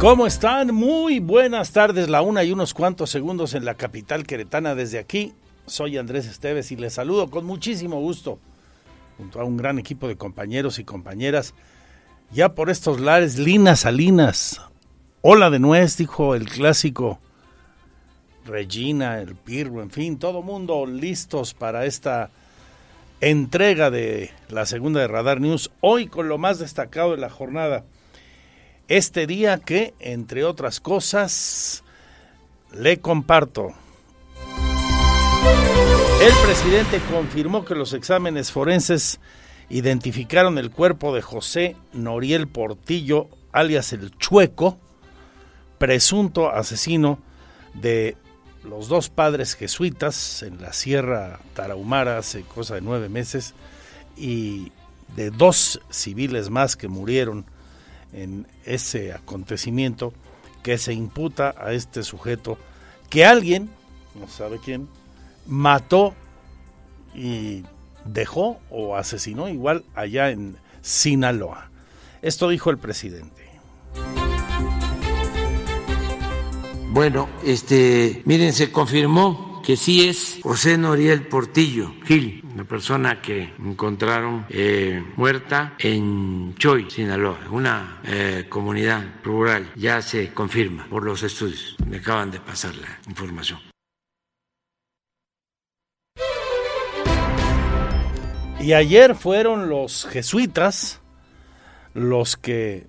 ¿Cómo están? Muy buenas tardes, la una y unos cuantos segundos en la capital queretana. Desde aquí, soy Andrés Esteves y les saludo con muchísimo gusto, junto a un gran equipo de compañeros y compañeras. Ya por estos lares, Lina Salinas, hola de nuez, dijo el clásico Regina, el Pirro, en fin, todo mundo listos para esta entrega de la segunda de Radar News. Hoy con lo más destacado de la jornada este día que, entre otras cosas, le comparto. El presidente confirmó que los exámenes forenses identificaron el cuerpo de José Noriel Portillo, alias el Chueco, presunto asesino de los dos padres jesuitas en la Sierra Tarahumara hace cosa de nueve meses y de dos civiles más que murieron en ese acontecimiento que se imputa a este sujeto que alguien, no sabe quién, mató y dejó o asesinó igual allá en Sinaloa. Esto dijo el presidente. Bueno, este, miren, se confirmó que sí es José Noriel Portillo Gil, una persona que encontraron eh, muerta en Choy, Sinaloa, una eh, comunidad rural. Ya se confirma por los estudios. Me acaban de pasar la información. Y ayer fueron los jesuitas los que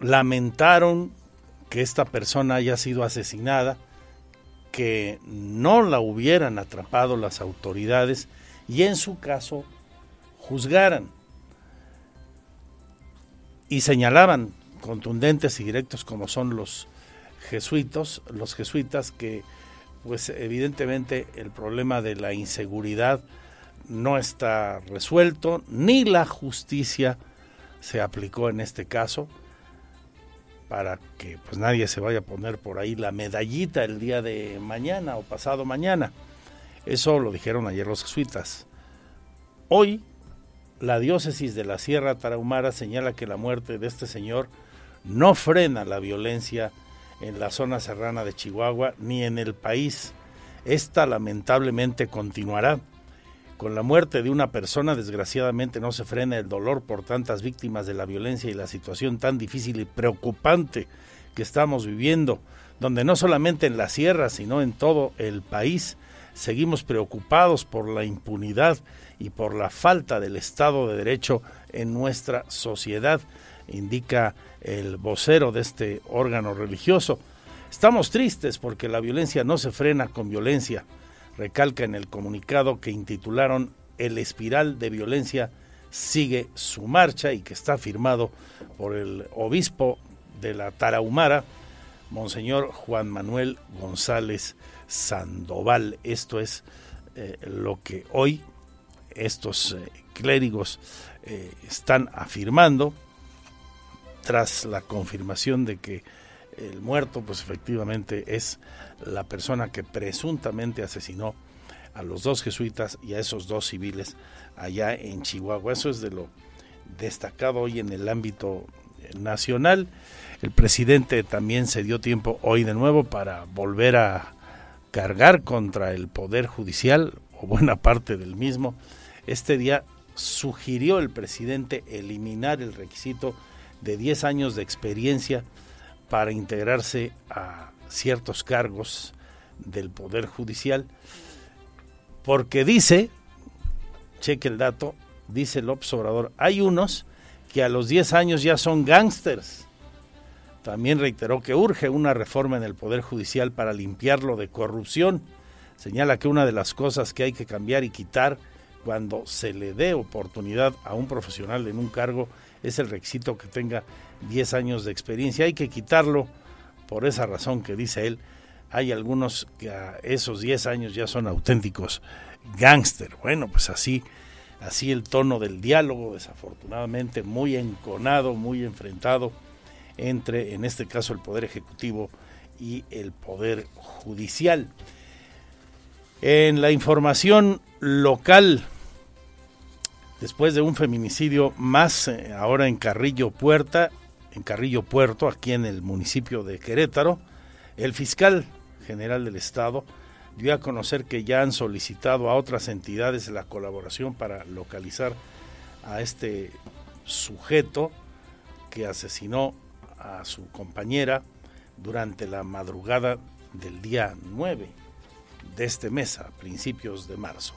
lamentaron que esta persona haya sido asesinada que no la hubieran atrapado las autoridades y en su caso juzgaran. Y señalaban contundentes y directos como son los jesuitos, los jesuitas que pues evidentemente el problema de la inseguridad no está resuelto, ni la justicia se aplicó en este caso para que pues nadie se vaya a poner por ahí la medallita el día de mañana o pasado mañana. Eso lo dijeron ayer los jesuitas. Hoy la diócesis de la Sierra Tarahumara señala que la muerte de este señor no frena la violencia en la zona serrana de Chihuahua ni en el país. Esta lamentablemente continuará con la muerte de una persona, desgraciadamente, no se frena el dolor por tantas víctimas de la violencia y la situación tan difícil y preocupante que estamos viviendo, donde no solamente en la sierra, sino en todo el país seguimos preocupados por la impunidad y por la falta del Estado de Derecho en nuestra sociedad, indica el vocero de este órgano religioso. Estamos tristes porque la violencia no se frena con violencia recalca en el comunicado que intitularon El espiral de violencia sigue su marcha y que está firmado por el obispo de la Tarahumara, Monseñor Juan Manuel González Sandoval. Esto es eh, lo que hoy estos eh, clérigos eh, están afirmando tras la confirmación de que el muerto pues efectivamente es la persona que presuntamente asesinó a los dos jesuitas y a esos dos civiles allá en Chihuahua. Eso es de lo destacado hoy en el ámbito nacional. El presidente también se dio tiempo hoy de nuevo para volver a cargar contra el Poder Judicial o buena parte del mismo. Este día sugirió el presidente eliminar el requisito de 10 años de experiencia para integrarse a ciertos cargos del Poder Judicial, porque dice, cheque el dato, dice el Obrador, hay unos que a los 10 años ya son gángsters. También reiteró que urge una reforma en el Poder Judicial para limpiarlo de corrupción. Señala que una de las cosas que hay que cambiar y quitar cuando se le dé oportunidad a un profesional en un cargo es el requisito que tenga 10 años de experiencia. Hay que quitarlo por esa razón que dice él. Hay algunos que a esos 10 años ya son auténticos gángster. Bueno, pues así, así el tono del diálogo, desafortunadamente muy enconado, muy enfrentado entre, en este caso, el Poder Ejecutivo y el Poder Judicial. En la información local, después de un feminicidio más eh, ahora en Carrillo Puerta, en Carrillo Puerto, aquí en el municipio de Querétaro, el fiscal general del estado dio a conocer que ya han solicitado a otras entidades la colaboración para localizar a este sujeto que asesinó a su compañera durante la madrugada del día 9 de este mes, a principios de marzo.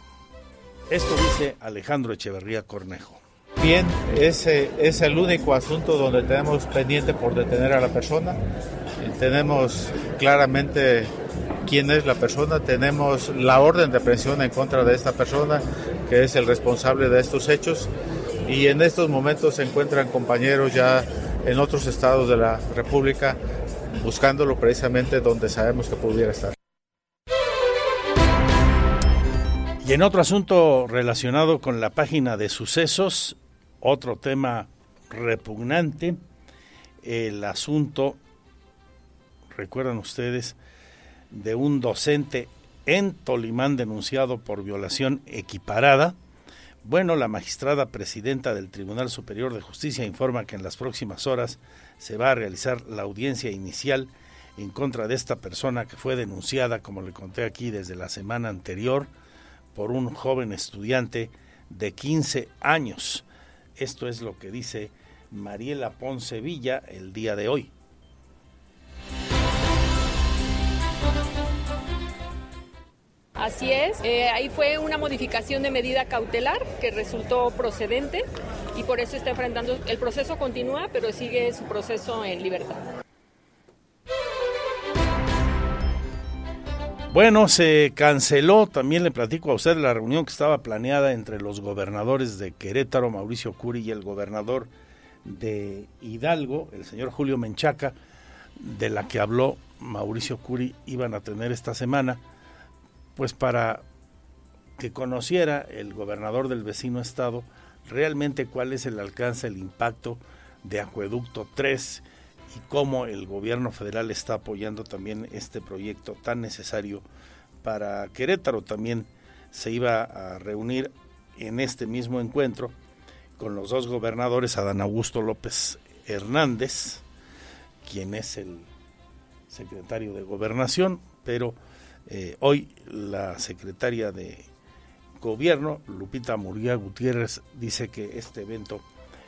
Esto dice Alejandro Echeverría Cornejo. Bien, ese es el único asunto donde tenemos pendiente por detener a la persona. Tenemos claramente quién es la persona, tenemos la orden de presión en contra de esta persona, que es el responsable de estos hechos, y en estos momentos se encuentran compañeros ya en otros estados de la República buscándolo precisamente donde sabemos que pudiera estar. Y en otro asunto relacionado con la página de sucesos, otro tema repugnante, el asunto, recuerdan ustedes, de un docente en Tolimán denunciado por violación equiparada. Bueno, la magistrada presidenta del Tribunal Superior de Justicia informa que en las próximas horas se va a realizar la audiencia inicial en contra de esta persona que fue denunciada, como le conté aquí, desde la semana anterior por un joven estudiante de 15 años. Esto es lo que dice Mariela Ponce Villa el día de hoy. Así es, eh, ahí fue una modificación de medida cautelar que resultó procedente y por eso está enfrentando, el proceso continúa, pero sigue su proceso en libertad. Bueno, se canceló, también le platico a usted, la reunión que estaba planeada entre los gobernadores de Querétaro, Mauricio Curi, y el gobernador de Hidalgo, el señor Julio Menchaca, de la que habló Mauricio Curi, iban a tener esta semana, pues para que conociera el gobernador del vecino estado realmente cuál es el alcance, el impacto de Acueducto 3 y cómo el gobierno federal está apoyando también este proyecto tan necesario para Querétaro. También se iba a reunir en este mismo encuentro con los dos gobernadores, Adán Augusto López Hernández, quien es el secretario de gobernación, pero eh, hoy la secretaria de gobierno, Lupita Murguía Gutiérrez, dice que este evento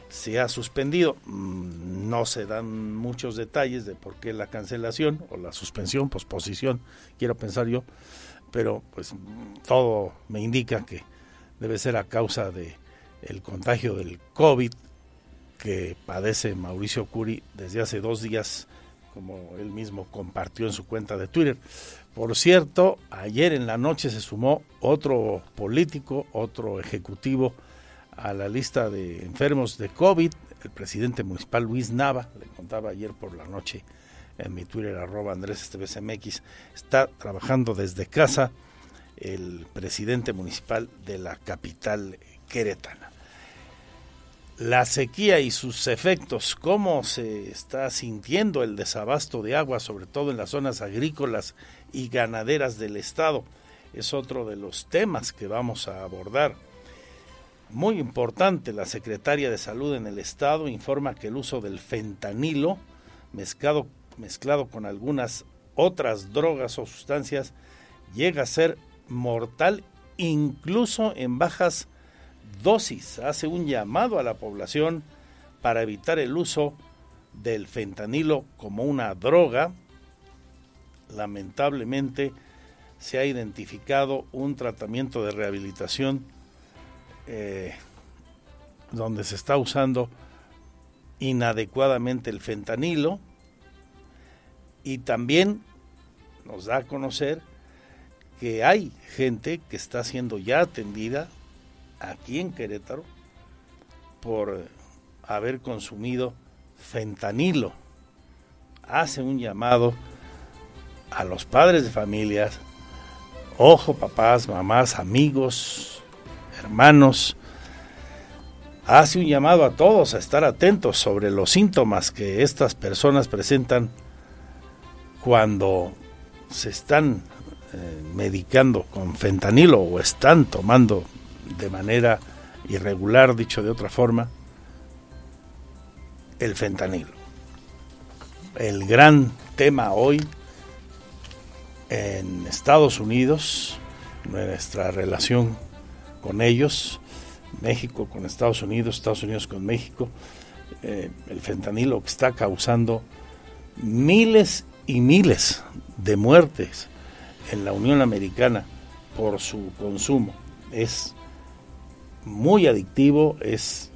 se ha suspendido. Mm, no se dan muchos detalles de por qué la cancelación o la suspensión, posposición, quiero pensar yo, pero pues todo me indica que debe ser a causa de el contagio del COVID que padece Mauricio Curi desde hace dos días, como él mismo compartió en su cuenta de Twitter. Por cierto, ayer en la noche se sumó otro político, otro ejecutivo, a la lista de enfermos de COVID, el presidente municipal Luis Nava, le contaba ayer por la noche en mi Twitter, arroba Andrés MX, está trabajando desde casa el presidente municipal de la capital queretana. La sequía y sus efectos, cómo se está sintiendo el desabasto de agua, sobre todo en las zonas agrícolas y ganaderas del estado, es otro de los temas que vamos a abordar muy importante, la secretaria de Salud en el Estado informa que el uso del fentanilo mezclado, mezclado con algunas otras drogas o sustancias llega a ser mortal incluso en bajas dosis. Hace un llamado a la población para evitar el uso del fentanilo como una droga. Lamentablemente se ha identificado un tratamiento de rehabilitación eh, donde se está usando inadecuadamente el fentanilo y también nos da a conocer que hay gente que está siendo ya atendida aquí en Querétaro por haber consumido fentanilo. Hace un llamado a los padres de familias, ojo papás, mamás, amigos, hermanos, hace un llamado a todos a estar atentos sobre los síntomas que estas personas presentan cuando se están eh, medicando con fentanilo o están tomando de manera irregular, dicho de otra forma, el fentanilo. El gran tema hoy en Estados Unidos, nuestra relación con ellos, México con Estados Unidos, Estados Unidos con México, eh, el fentanilo que está causando miles y miles de muertes en la Unión Americana por su consumo. Es muy adictivo, es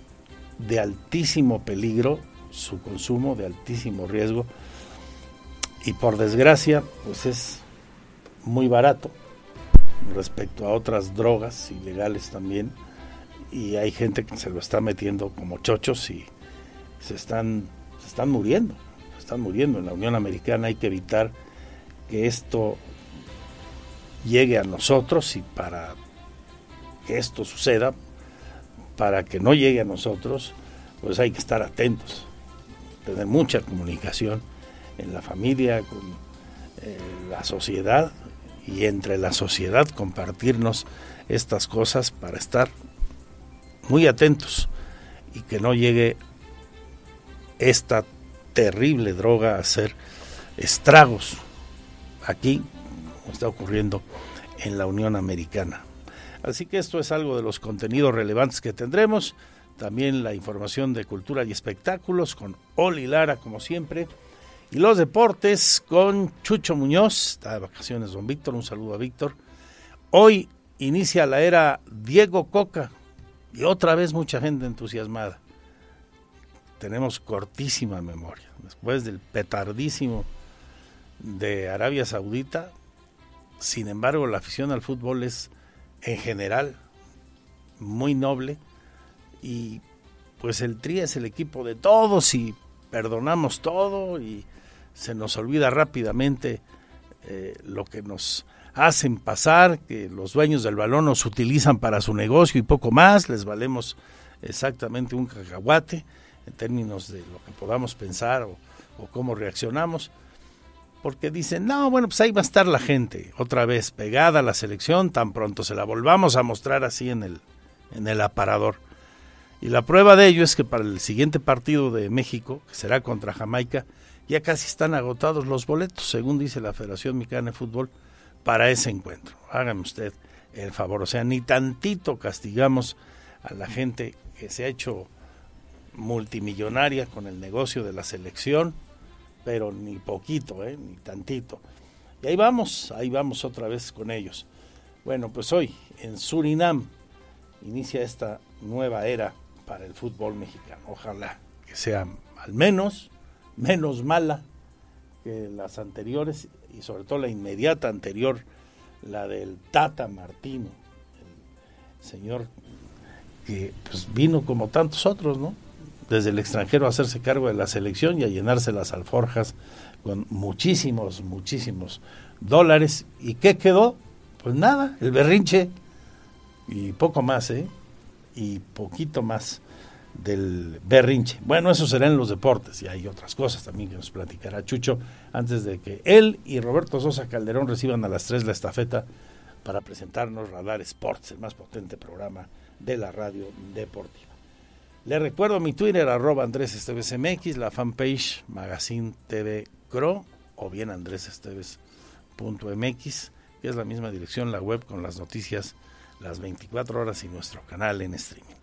de altísimo peligro su consumo, de altísimo riesgo y por desgracia pues es muy barato respecto a otras drogas ilegales también y hay gente que se lo está metiendo como chochos y se están, están muriendo, se están muriendo. En la Unión Americana hay que evitar que esto llegue a nosotros y para que esto suceda, para que no llegue a nosotros, pues hay que estar atentos, tener mucha comunicación en la familia, con eh, la sociedad y entre la sociedad compartirnos estas cosas para estar muy atentos y que no llegue esta terrible droga a hacer estragos aquí, como está ocurriendo en la Unión Americana. Así que esto es algo de los contenidos relevantes que tendremos. También la información de cultura y espectáculos con Oli Lara, como siempre. Y los deportes con Chucho Muñoz. Está de vacaciones, don Víctor. Un saludo a Víctor. Hoy inicia la era Diego Coca, y otra vez mucha gente entusiasmada. Tenemos cortísima memoria. Después del petardísimo de Arabia Saudita, sin embargo, la afición al fútbol es en general muy noble y pues el Tri es el equipo de todos y perdonamos todo y se nos olvida rápidamente eh, lo que nos hacen pasar, que los dueños del balón nos utilizan para su negocio y poco más, les valemos exactamente un cacahuate en términos de lo que podamos pensar o, cómo reaccionamos, porque dicen, no, bueno, pues ahí va a estar la gente, otra vez pegada a la selección, tan pronto se la volvamos a mostrar así en el, en el aparador. Y la prueba de ello es que para el siguiente partido de México, que será contra Jamaica, ya casi están agotados los boletos, según dice la Federación Mexicana de Fútbol para ese encuentro. Hágame usted el favor, o sea, ni tantito castigamos a la gente que se ha hecho multimillonaria con el negocio de la selección, pero ni poquito, ¿eh? ni tantito. Y ahí vamos, ahí vamos otra vez con ellos. Bueno, pues hoy en Surinam inicia esta nueva era para el fútbol mexicano. Ojalá que sea al menos menos mala que las anteriores y sobre todo la inmediata anterior, la del Tata Martino, el señor que pues, vino como tantos otros, ¿no? Desde el extranjero a hacerse cargo de la selección y a llenarse las alforjas con muchísimos, muchísimos dólares. ¿Y qué quedó? Pues nada, el berrinche y poco más, ¿eh? Y poquito más del berrinche. Bueno, eso será en los deportes y hay otras cosas también que nos platicará Chucho antes de que él y Roberto Sosa Calderón reciban a las 3 la estafeta para presentarnos Radar Sports, el más potente programa de la radio deportiva. Le recuerdo mi Twitter, arroba Andrés Esteves MX, la fanpage Magazine TV Cro o bien Andrés Esteves.mx, que es la misma dirección, la web con las noticias las 24 horas y nuestro canal en streaming.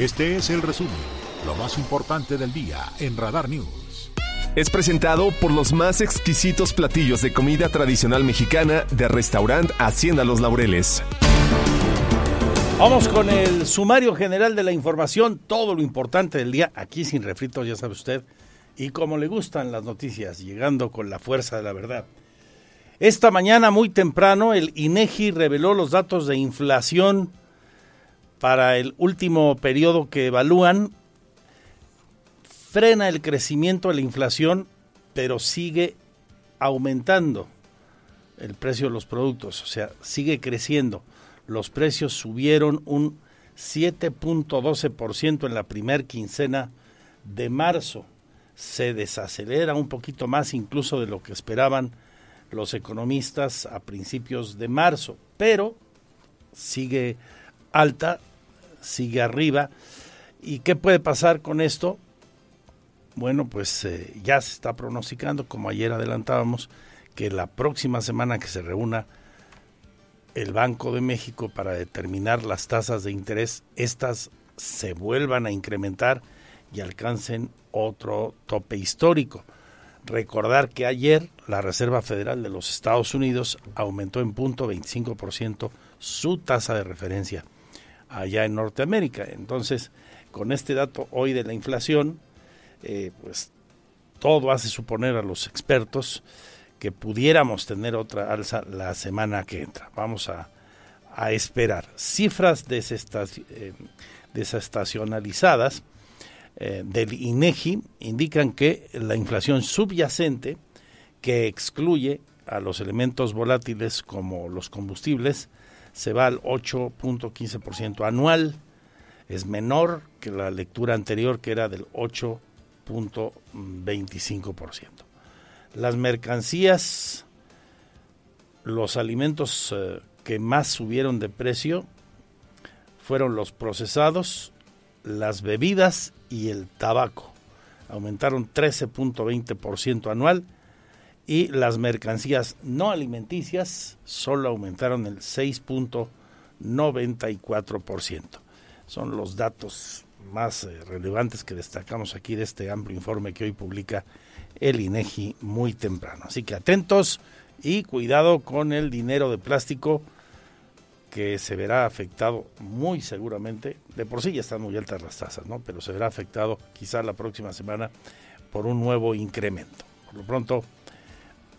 Este es el resumen, lo más importante del día en Radar News. Es presentado por los más exquisitos platillos de comida tradicional mexicana de restaurante Hacienda Los Laureles. Vamos con el sumario general de la información, todo lo importante del día, aquí sin refritos, ya sabe usted, y como le gustan las noticias, llegando con la fuerza de la verdad. Esta mañana muy temprano el INEGI reveló los datos de inflación para el último periodo que evalúan. Frena el crecimiento de la inflación, pero sigue aumentando el precio de los productos, o sea, sigue creciendo los precios subieron un 7.12% en la primer quincena de marzo. Se desacelera un poquito más incluso de lo que esperaban los economistas a principios de marzo, pero sigue alta, sigue arriba. ¿Y qué puede pasar con esto? Bueno, pues eh, ya se está pronosticando, como ayer adelantábamos, que la próxima semana que se reúna el Banco de México para determinar las tasas de interés, estas se vuelvan a incrementar y alcancen otro tope histórico. Recordar que ayer la Reserva Federal de los Estados Unidos aumentó en punto 25% su tasa de referencia allá en Norteamérica. Entonces, con este dato hoy de la inflación, eh, pues todo hace suponer a los expertos que pudiéramos tener otra alza la semana que entra. Vamos a, esperar. Cifras eh, desestacionalizadas eh, del INEGI indican que la inflación subyacente, que excluye a los elementos volátiles como los combustibles, se va al 8.15% anual. Es menor que la lectura anterior que era del 8.25%. Las mercancías, los alimentos eh, que más subieron de precio fueron los procesados, las bebidas y el tabaco. Aumentaron 13.20% anual y las mercancías no alimenticias solo aumentaron el 6.94%. Son los datos más eh, relevantes que destacamos aquí de este amplio informe que hoy publica el INEGI muy temprano. Así que atentos y cuidado con el dinero de plástico que se verá afectado muy seguramente, de por sí ya están muy altas las tasas, ¿no? Pero se verá afectado quizá la próxima semana por un nuevo incremento. Por lo pronto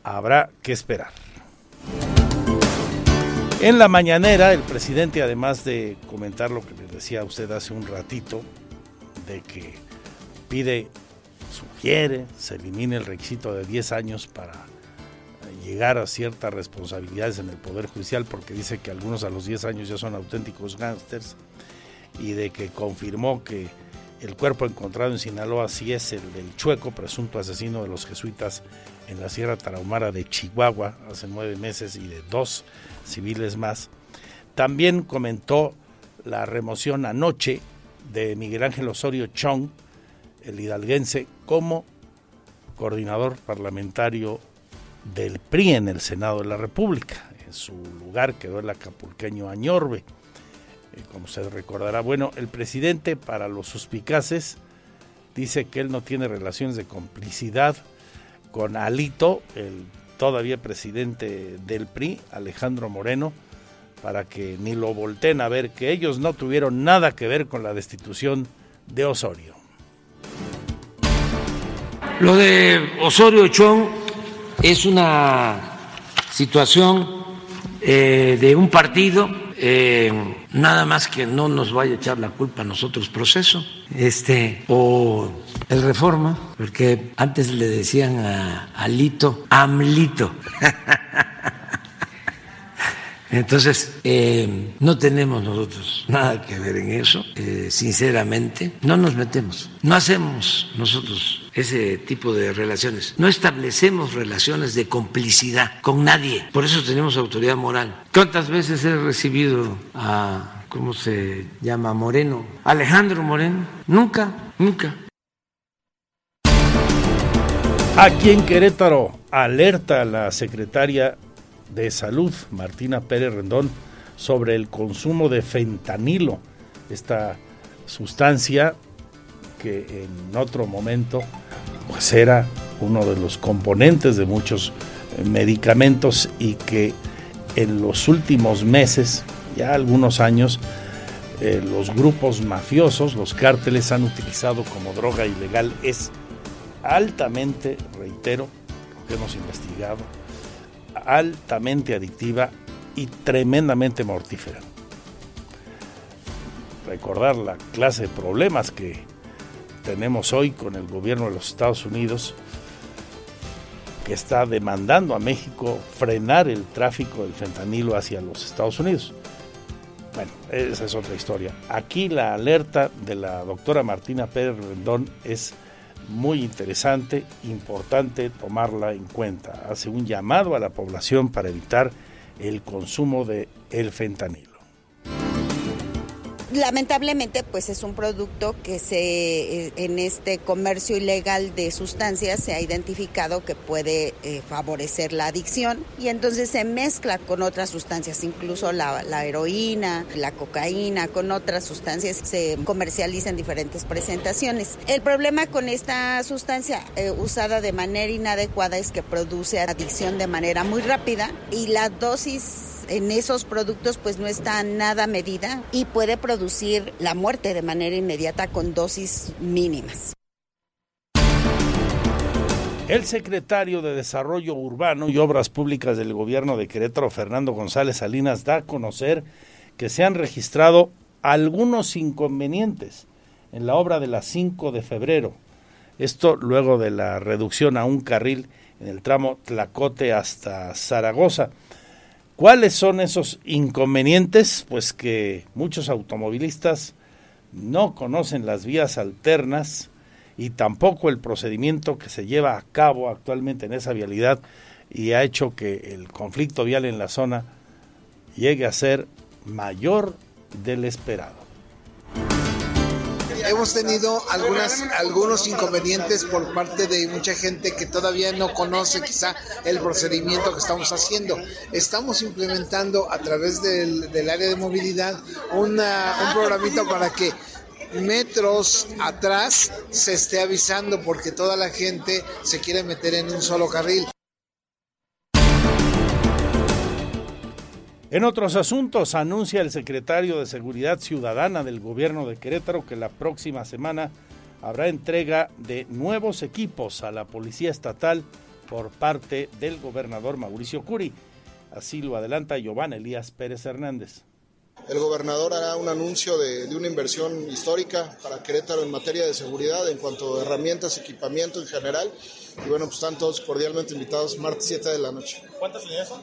habrá que esperar. En la mañanera, el presidente, además de comentar lo que les decía a usted hace un ratito, de que pide sugiere se elimine el requisito de 10 años para eh, llegar a ciertas responsabilidades en el Poder Judicial, porque dice que algunos a los 10 años ya son auténticos gángsters, y de que confirmó que el cuerpo encontrado en Sinaloa sí es el del Chueco, presunto asesino de los jesuitas en la Sierra Tarahumara de Chihuahua hace nueve meses y de dos civiles más. También comentó la remoción anoche de Miguel Ángel Osorio Chong, el hidalguense, como coordinador parlamentario del PRI en el Senado de la República. En su lugar quedó el acapulqueño Añorbe. Eh, como se recordará, bueno, el presidente, para los suspicaces, dice que él no tiene relaciones de complicidad con Alito, el todavía presidente del PRI, Alejandro Moreno, para que ni lo volteen a ver, que ellos no tuvieron nada que ver con la destitución de Osorio. Lo de Osorio Chong es una situación eh, de un partido, eh, nada más que no nos vaya a echar la culpa a nosotros proceso, este, o el reforma, porque antes le decían a Alito, Amlito. Entonces, eh, no tenemos nosotros nada que ver en eso, eh, sinceramente, no nos metemos, no hacemos nosotros ese tipo de relaciones, no establecemos relaciones de complicidad con nadie, por eso tenemos autoridad moral. ¿Cuántas veces he recibido a, ¿cómo se llama? Moreno, Alejandro Moreno, nunca, nunca. Aquí en Querétaro alerta la secretaria de Salud, Martina Pérez Rendón, sobre el consumo de fentanilo esta sustancia que en otro momento pues era uno de los componentes de muchos medicamentos y que en los últimos meses, ya algunos años, eh, los grupos mafiosos, los cárteles han utilizado como droga ilegal. Es altamente, reitero, lo que hemos investigado, altamente adictiva y tremendamente mortífera. Recordar la clase de problemas que tenemos hoy con el gobierno de los Estados Unidos, que está demandando a México frenar el tráfico del fentanilo hacia los Estados Unidos. Bueno, esa es otra historia. Aquí la alerta de la doctora Martina Pérez Rendón es muy interesante, importante tomarla en cuenta. Hace un llamado a la población para evitar el consumo de el fentanilo lamentablemente pues es un producto que se eh, en este comercio ilegal de sustancias se ha identificado que puede eh, favorecer la adicción y entonces se mezcla con otras sustancias, incluso la, heroína, la cocaína, con otras sustancias se comercializa en diferentes presentaciones. El problema con esta sustancia eh, usada de manera inadecuada es que produce adicción de manera muy rápida y la dosis en esos productos pues no está nada medida y puede producir la muerte de manera inmediata con dosis mínimas. El secretario de Desarrollo Urbano y Obras Públicas del Gobierno de Querétaro, Fernando González Salinas, da a conocer que se han registrado algunos inconvenientes en la obra de la 5 de febrero. Esto luego de la reducción a un carril en el tramo Tlacote hasta Zaragoza. ¿Cuáles son esos inconvenientes? Pues que muchos automovilistas no conocen las vías alternas y tampoco el procedimiento que se lleva a cabo actualmente en esa vialidad y ha hecho que el conflicto vial en la zona llegue a ser mayor del esperado hemos tenido algunas, algunos inconvenientes por parte de mucha gente que todavía no conoce quizá el procedimiento que estamos haciendo. Estamos implementando a través del, área de movilidad una, un programito para que metros atrás se esté avisando porque toda la gente se quiere meter en un solo carril. En otros asuntos, anuncia el secretario de Seguridad Ciudadana del gobierno de Querétaro que la próxima semana habrá entrega de nuevos equipos a la Policía Estatal por parte del gobernador Mauricio Curi. Así lo adelanta Giovanni Elías Pérez Hernández. El gobernador hará un anuncio de, de, una inversión histórica para Querétaro en materia de seguridad en cuanto a herramientas, equipamiento en general. Y bueno, pues están todos cordialmente invitados martes 7 de la noche. ¿Cuántas unidades son?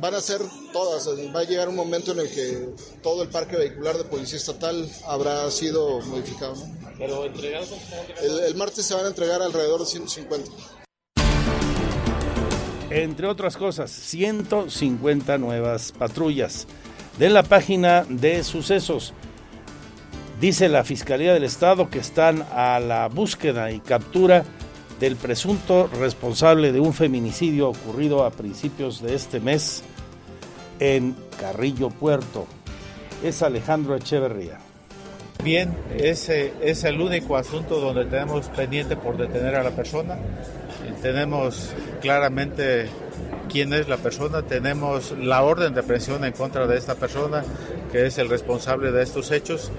Van a ser todas. Va a llegar un momento en el que todo el parque vehicular de Policía Estatal habrá sido modificado. ¿Pero entregados? El, el martes se van a entregar alrededor de 150. Entre otras cosas, 150 nuevas patrullas. De la página de sucesos, dice la Fiscalía del Estado que están a la búsqueda y captura del presunto responsable de un feminicidio ocurrido a principios de este mes en Carrillo Puerto. Es Alejandro Echeverría. Bien, ese es el único asunto donde tenemos pendiente por detener a la persona. Tenemos claramente quién es la persona, tenemos la orden de presión en contra de esta persona, que es el responsable de estos hechos,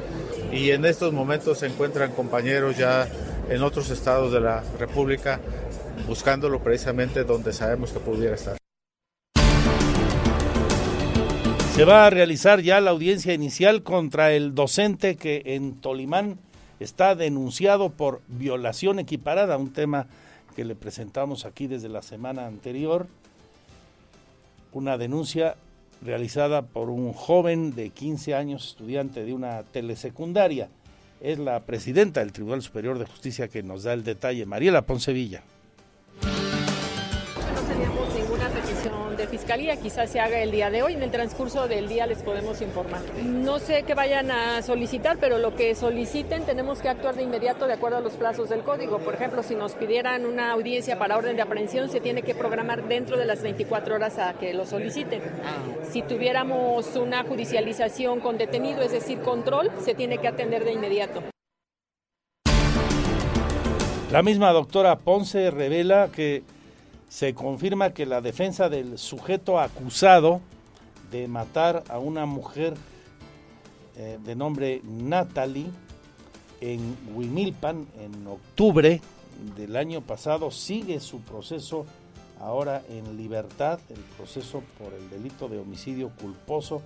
y en estos momentos se encuentran compañeros ya en otros estados de la República buscándolo precisamente donde sabemos que pudiera estar. Se va a realizar ya la audiencia inicial contra el docente que en Tolimán está denunciado por violación equiparada, un tema que le presentamos aquí desde la semana anterior, una denuncia realizada por un joven de 15 años, estudiante de una telesecundaria es la presidenta del Tribunal Superior de Justicia que nos da el detalle, Mariela Poncevilla. Fiscalía, quizás se haga el día de hoy, en el transcurso del día les podemos informar. No sé qué vayan a solicitar, pero lo que soliciten tenemos que actuar de inmediato de acuerdo a los plazos del código. Por ejemplo, si nos pidieran una audiencia para orden de aprehensión, se tiene que programar dentro de las 24 horas a que lo soliciten. Si tuviéramos una judicialización con detenido, es decir, control, se tiene que atender de inmediato. La misma doctora Ponce revela que se confirma que la defensa del sujeto acusado de matar a una mujer eh, de nombre Natalie en Huimilpan en octubre del año pasado sigue su proceso ahora en libertad, el proceso por el delito de homicidio culposo,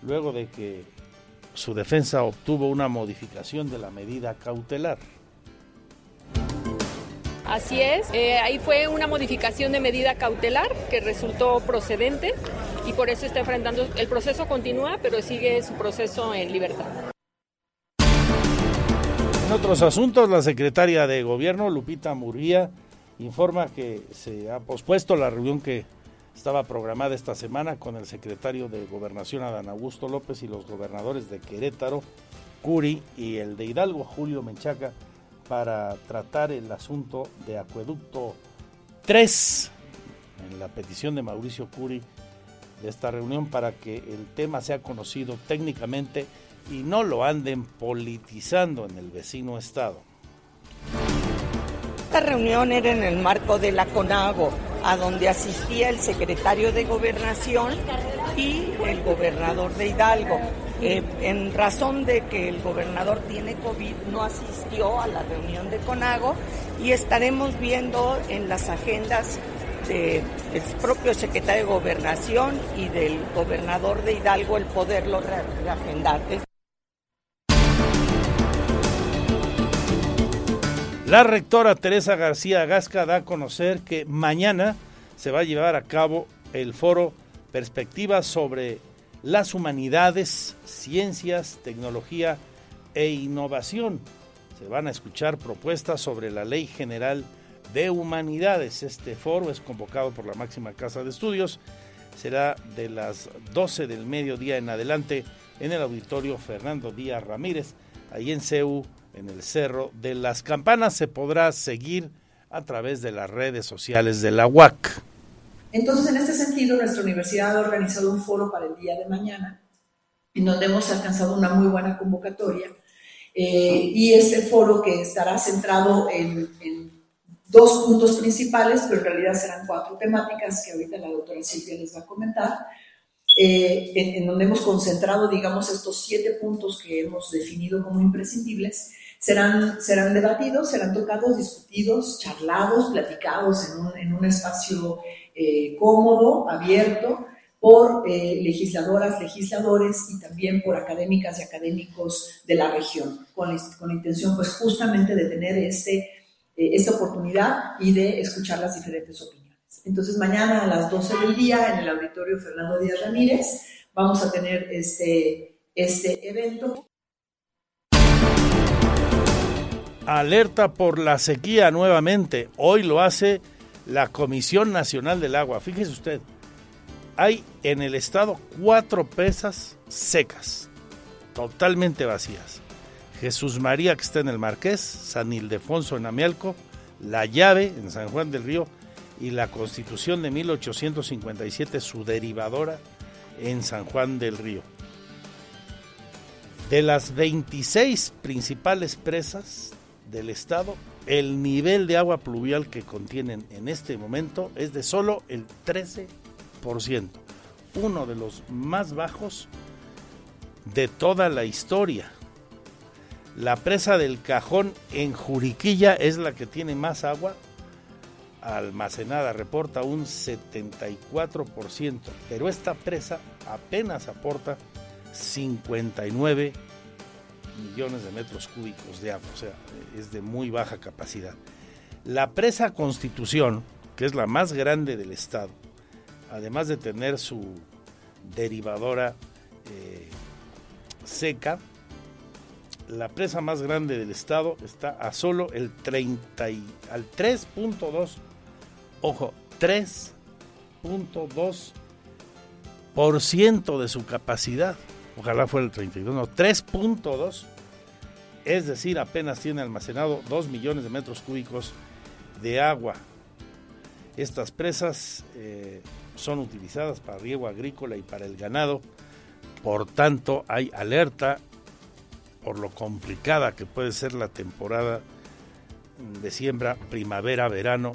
luego de que su defensa obtuvo una modificación de la medida cautelar. Así es, eh, ahí fue una modificación de medida cautelar que resultó procedente y por eso está enfrentando, el proceso continúa, pero sigue su proceso en libertad. En otros asuntos, la secretaria de Gobierno, Lupita Murguía, informa que se ha pospuesto la reunión que estaba programada esta semana con el secretario de Gobernación, Adán Augusto López, y los gobernadores de Querétaro, Curi, y el de Hidalgo, Julio Menchaca, para tratar el asunto de Acueducto 3 en la petición de Mauricio Curi de esta reunión para que el tema sea conocido técnicamente y no lo anden politizando en el vecino estado. Esta reunión era en el marco de la CONAGO, a donde asistía el secretario de Gobernación y el gobernador de Hidalgo. Eh, en razón de que el gobernador tiene COVID, no asistió a la reunión de CONAGO y estaremos viendo en las agendas del propio secretario de Gobernación y del gobernador de Hidalgo el poderlo reagendar. La rectora Teresa García Gasca da a conocer que mañana se va a llevar a cabo el foro Perspectivas sobre las humanidades, ciencias, tecnología e innovación. Se van a escuchar propuestas sobre la Ley General de Humanidades. Este foro es convocado por la máxima casa de estudios. Será de las 12 del mediodía en adelante en el auditorio Fernando Díaz Ramírez, ahí en CEU, en el Cerro de las Campanas. Se podrá seguir a través de las redes sociales de la UAC. Entonces, en este sentido, nuestra universidad ha organizado un foro para el día de mañana, en donde hemos alcanzado una muy buena convocatoria. Eh, y este foro que estará centrado en, dos puntos principales, pero en realidad serán cuatro temáticas que ahorita la doctora Silvia les va a comentar, eh, en, en, donde hemos concentrado, digamos, estos siete puntos que hemos definido como imprescindibles, serán, serán debatidos, serán tocados, discutidos, charlados, platicados en un, en un espacio eh, cómodo, abierto, por eh, legisladoras, legisladores y también por académicas y académicos de la región, con, la intención pues justamente de tener este, eh, esta oportunidad y de escuchar las diferentes opiniones. Entonces mañana a las 12 del día en el auditorio Fernando Díaz Ramírez vamos a tener este, este evento. Alerta por la sequía nuevamente. Hoy lo hace la Comisión Nacional del Agua. Fíjese usted, hay en el estado cuatro presas secas, totalmente vacías. Jesús María, que está en el Marqués, San Ildefonso en Amialco, La Llave en San Juan del Río y la Constitución de 1857, su derivadora en San Juan del Río. De las 26 principales presas del estado, el nivel de agua pluvial que contienen en este momento es de solo el 13%, uno de los más bajos de toda la historia. La presa del cajón en Juriquilla es la que tiene más agua almacenada, reporta un 74%, pero esta presa apenas aporta 59 millones de metros cúbicos de agua, o sea, es de muy baja capacidad. La presa Constitución, que es la más grande del estado, además de tener su derivadora eh, seca, la presa más grande del estado está a solo el 30 y, al 3.2, ojo, 3.2 3% de su capacidad. Ojalá fuera el 32, no, 3.2. Es decir, apenas tiene almacenado 2 millones de metros cúbicos de agua. Estas presas eh, son utilizadas para riego agrícola y para el ganado. Por tanto, hay alerta por lo complicada que puede ser la temporada de siembra primavera-verano,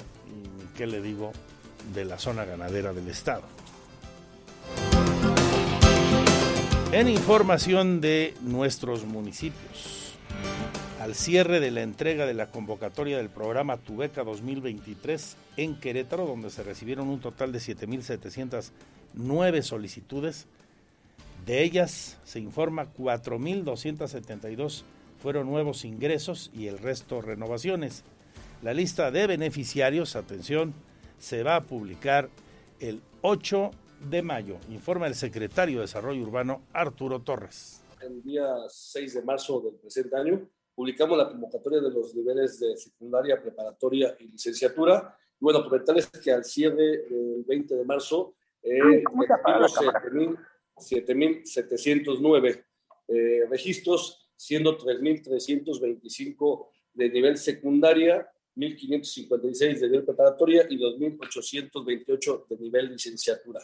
qué le digo, de la zona ganadera del estado. En información de nuestros municipios, al cierre de la entrega de la convocatoria del programa Tubeca 2023 en Querétaro, donde se recibieron un total de 7.709 solicitudes, de ellas se informa 4.272 fueron nuevos ingresos y el resto renovaciones. La lista de beneficiarios, atención, se va a publicar el 8 de mayo, informa el secretario de Desarrollo Urbano Arturo Torres. El día 6 de marzo del presente año publicamos la convocatoria de los niveles de secundaria, preparatoria y licenciatura. Y bueno, comentarles que al cierre del 20 de marzo eh, 7.709 eh, registros, siendo 3.325 de nivel secundaria, 1.556 de nivel preparatoria y 2.828 de nivel licenciatura.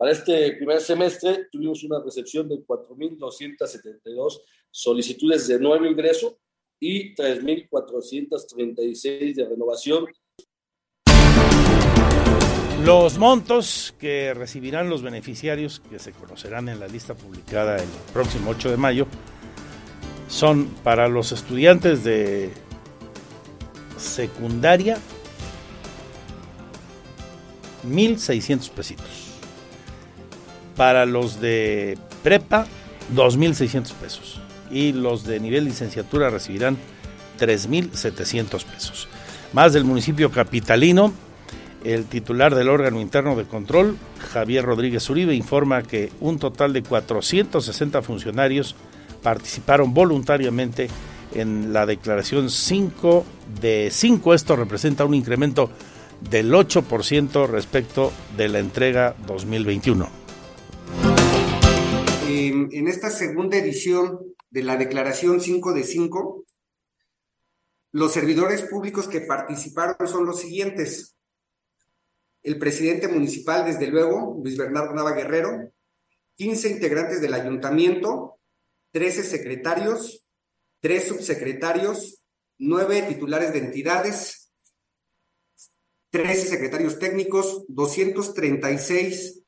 Para este primer semestre tuvimos una recepción de 4.272 solicitudes de nuevo ingreso y 3.436 de renovación. Los montos que recibirán los beneficiarios, que se conocerán en la lista publicada el próximo 8 de mayo, son para los estudiantes de secundaria 1.600 pesitos para los de prepa, 2.600 pesos. Y los de nivel licenciatura recibirán 3.700 pesos. Más del municipio capitalino, el titular del órgano interno de control, Javier Rodríguez Uribe, informa que un total de 460 funcionarios participaron voluntariamente en la declaración 5 de 5. Esto representa un incremento del 8% respecto de la entrega 2021 en, esta segunda edición de la Declaración 5 de 5, los servidores públicos que participaron son los siguientes. El presidente municipal, desde luego, Luis Bernardo Nava Guerrero, 15 integrantes del ayuntamiento, 13 secretarios, 3 subsecretarios, 9 titulares de entidades, 13 secretarios técnicos, 236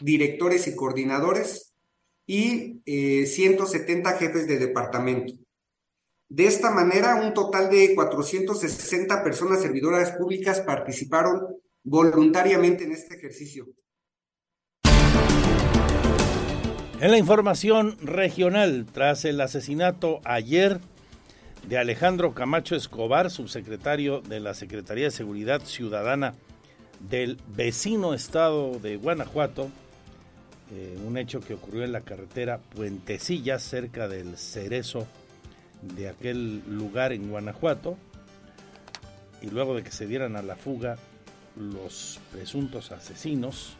directores y coordinadores, y 170 eh, jefes de departamento. De esta manera, un total de 460 personas servidoras públicas participaron voluntariamente en este ejercicio. En la información regional, tras el asesinato ayer de Alejandro Camacho Escobar, subsecretario de la Secretaría de Seguridad Ciudadana del vecino estado de Guanajuato, eh, un hecho que ocurrió en la carretera Puentecillas, cerca del cerezo de aquel lugar en Guanajuato, y luego de que se dieran a la fuga los presuntos asesinos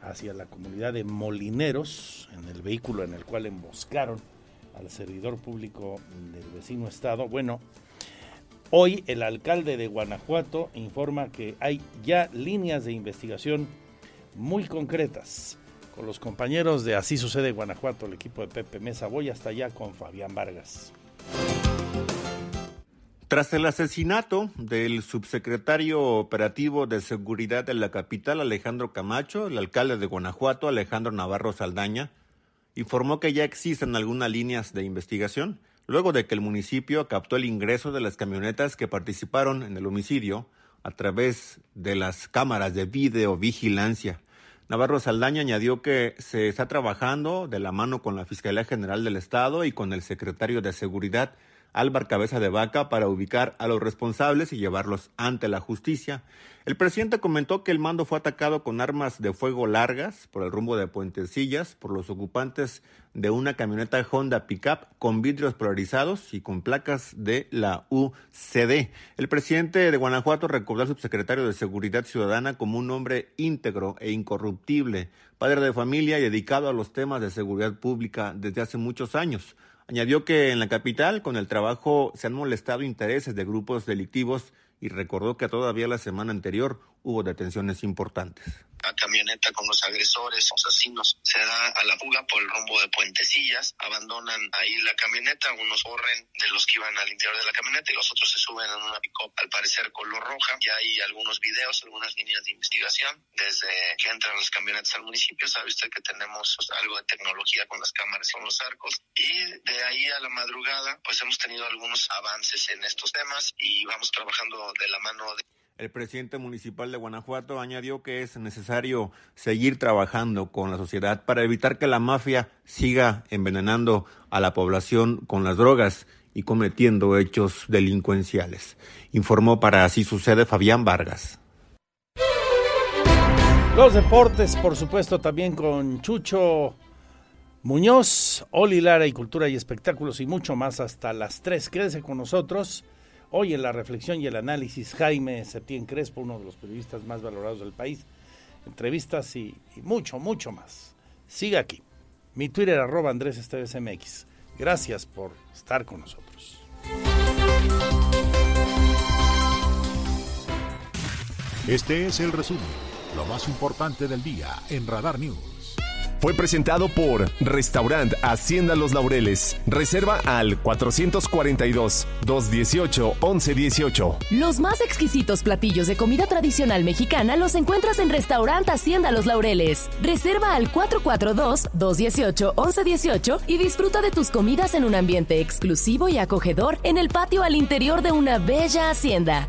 hacia la comunidad de Molineros, en el vehículo en el cual emboscaron al servidor público del vecino estado. Bueno, hoy el alcalde de Guanajuato informa que hay ya líneas de investigación muy concretas con los compañeros de Así Sucede Guanajuato, el equipo de Pepe Mesa. Voy hasta allá con Fabián Vargas. Tras el asesinato del subsecretario operativo de seguridad de la capital, Alejandro Camacho, el alcalde de Guanajuato, Alejandro Navarro Saldaña, informó que ya existen algunas líneas de investigación, luego de que el municipio captó el ingreso de las camionetas que participaron en el homicidio a través de las cámaras de videovigilancia. Navarro Saldaña añadió que se está trabajando de la mano con la Fiscalía General del Estado y con el secretario de Seguridad, Álvaro Cabeza de Vaca, para ubicar a los responsables y llevarlos ante la justicia. El presidente comentó que el mando fue atacado con armas de fuego largas por el rumbo de Puentecillas por los ocupantes de una camioneta Honda Pickup con vidrios polarizados y con placas de la UCD. El presidente de Guanajuato recordó al subsecretario de Seguridad Ciudadana como un hombre íntegro e incorruptible, padre de familia y dedicado a los temas de seguridad pública desde hace muchos años. Añadió que en la capital, con el trabajo, se han molestado intereses de grupos delictivos y recordó que todavía la semana anterior hubo detenciones importantes la camioneta con los agresores, los asesinos, se da a la fuga por el rumbo de Puentecillas, abandonan ahí la camioneta, unos corren de los que iban al interior de la camioneta y los otros se suben en una pick al parecer color roja. Ya hay algunos videos, algunas líneas de investigación. Desde que entran las camionetas al municipio, sabe usted que tenemos algo de tecnología con las cámaras y con los arcos. Y de ahí a la madrugada, pues hemos tenido algunos avances en estos temas y vamos trabajando de la mano de el presidente municipal de Guanajuato añadió que es necesario seguir trabajando con la sociedad para evitar que la mafia siga envenenando a la población con las drogas y cometiendo hechos delincuenciales. Informó para Así Sucede Fabián Vargas. Los deportes, por supuesto, también con Chucho Muñoz, Oli Lara y Cultura y Espectáculos y mucho más hasta las 3. Quédese con nosotros. Hoy en la reflexión y el análisis, Jaime Septién Crespo, uno de los periodistas más valorados del país, entrevistas y, mucho, mucho más. Siga aquí. Mi Twitter arroba Andrés MX. Gracias por estar con nosotros. Este es el resumen, lo más importante del día en Radar News. Fue presentado por Restaurant Hacienda Los Laureles. Reserva al 442-218-1118. Los más exquisitos platillos de comida tradicional mexicana los encuentras en Restaurant Hacienda Los Laureles. Reserva al 442-218-1118 y disfruta de tus comidas en un ambiente exclusivo y acogedor en el patio al interior de una bella hacienda.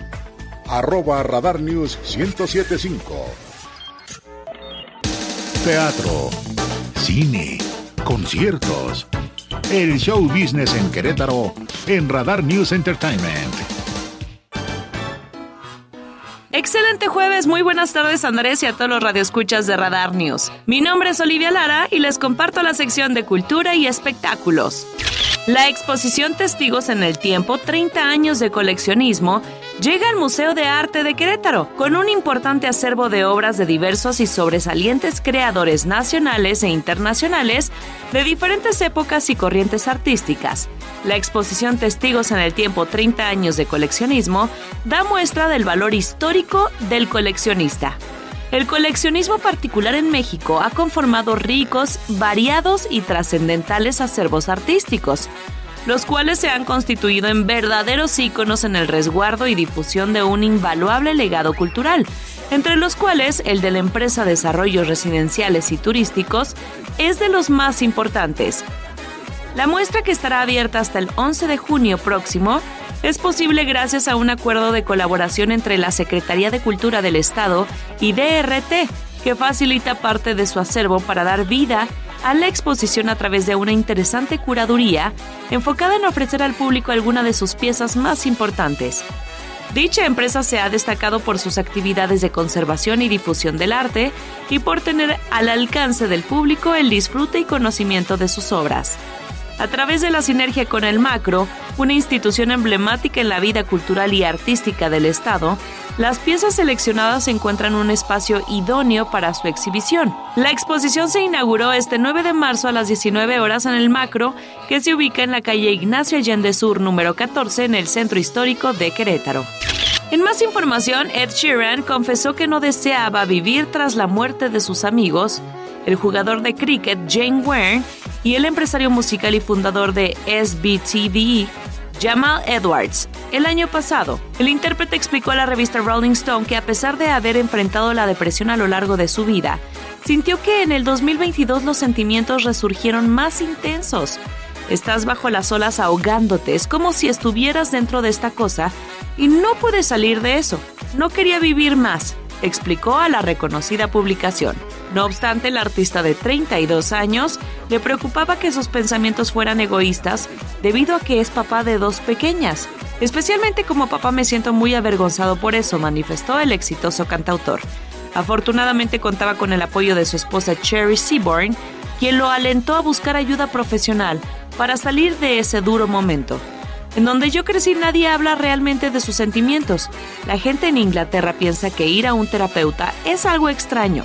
arroba Radar News 1075. Teatro, cine, conciertos. El show business en Querétaro en Radar News Entertainment. Excelente jueves, muy buenas tardes Andrés y a todos los radioescuchas de Radar News. Mi nombre es Olivia Lara y les comparto la sección de cultura y espectáculos. La exposición Testigos en el Tiempo, 30 años de coleccionismo, llega al Museo de Arte de Querétaro con un importante acervo de obras de diversos y sobresalientes creadores nacionales e internacionales de diferentes épocas y corrientes artísticas. La exposición Testigos en el Tiempo 30 años de coleccionismo da muestra del valor histórico del coleccionista. El coleccionismo particular en México ha conformado ricos, variados y trascendentales acervos artísticos, los cuales se han constituido en verdaderos íconos en el resguardo y difusión de un invaluable legado cultural, entre los cuales el de la empresa Desarrollos Residenciales y Turísticos es de los más importantes. La muestra que estará abierta hasta el 11 de junio próximo es posible gracias a un acuerdo de colaboración entre la Secretaría de Cultura del Estado y DRT, que facilita parte de su acervo para dar vida a la exposición a través de una interesante curaduría enfocada en ofrecer al público alguna de sus piezas más importantes. Dicha empresa se ha destacado por sus actividades de conservación y difusión del arte y por tener al alcance del público el disfrute y conocimiento de sus obras. A través de la sinergia con el Macro, una institución emblemática en la vida cultural y artística del Estado, las piezas seleccionadas encuentran un espacio idóneo para su exhibición. La exposición se inauguró este 9 de marzo a las 19 horas en el Macro, que se ubica en la calle Ignacio Allende Sur número 14 en el centro histórico de Querétaro. En más información, Ed Sheeran confesó que no deseaba vivir tras la muerte de sus amigos, el jugador de cricket Jane Ware y el empresario musical y fundador de SBTV, Jamal Edwards. El año pasado, el intérprete explicó a la revista Rolling Stone que a pesar de haber enfrentado la depresión a lo largo de su vida, sintió que en el 2022 los sentimientos resurgieron más intensos. Estás bajo las olas ahogándote, es como si estuvieras dentro de esta cosa y no puedes salir de eso. No quería vivir más, explicó a la reconocida publicación. No obstante, el artista de 32 años le preocupaba que sus pensamientos fueran egoístas debido a que es papá de dos pequeñas. Especialmente como papá me siento muy avergonzado por eso, manifestó el exitoso cantautor. Afortunadamente contaba con el apoyo de su esposa Cherry Seaborn, quien lo alentó a buscar ayuda profesional para salir de ese duro momento. En donde yo crecí nadie habla realmente de sus sentimientos. La gente en Inglaterra piensa que ir a un terapeuta es algo extraño.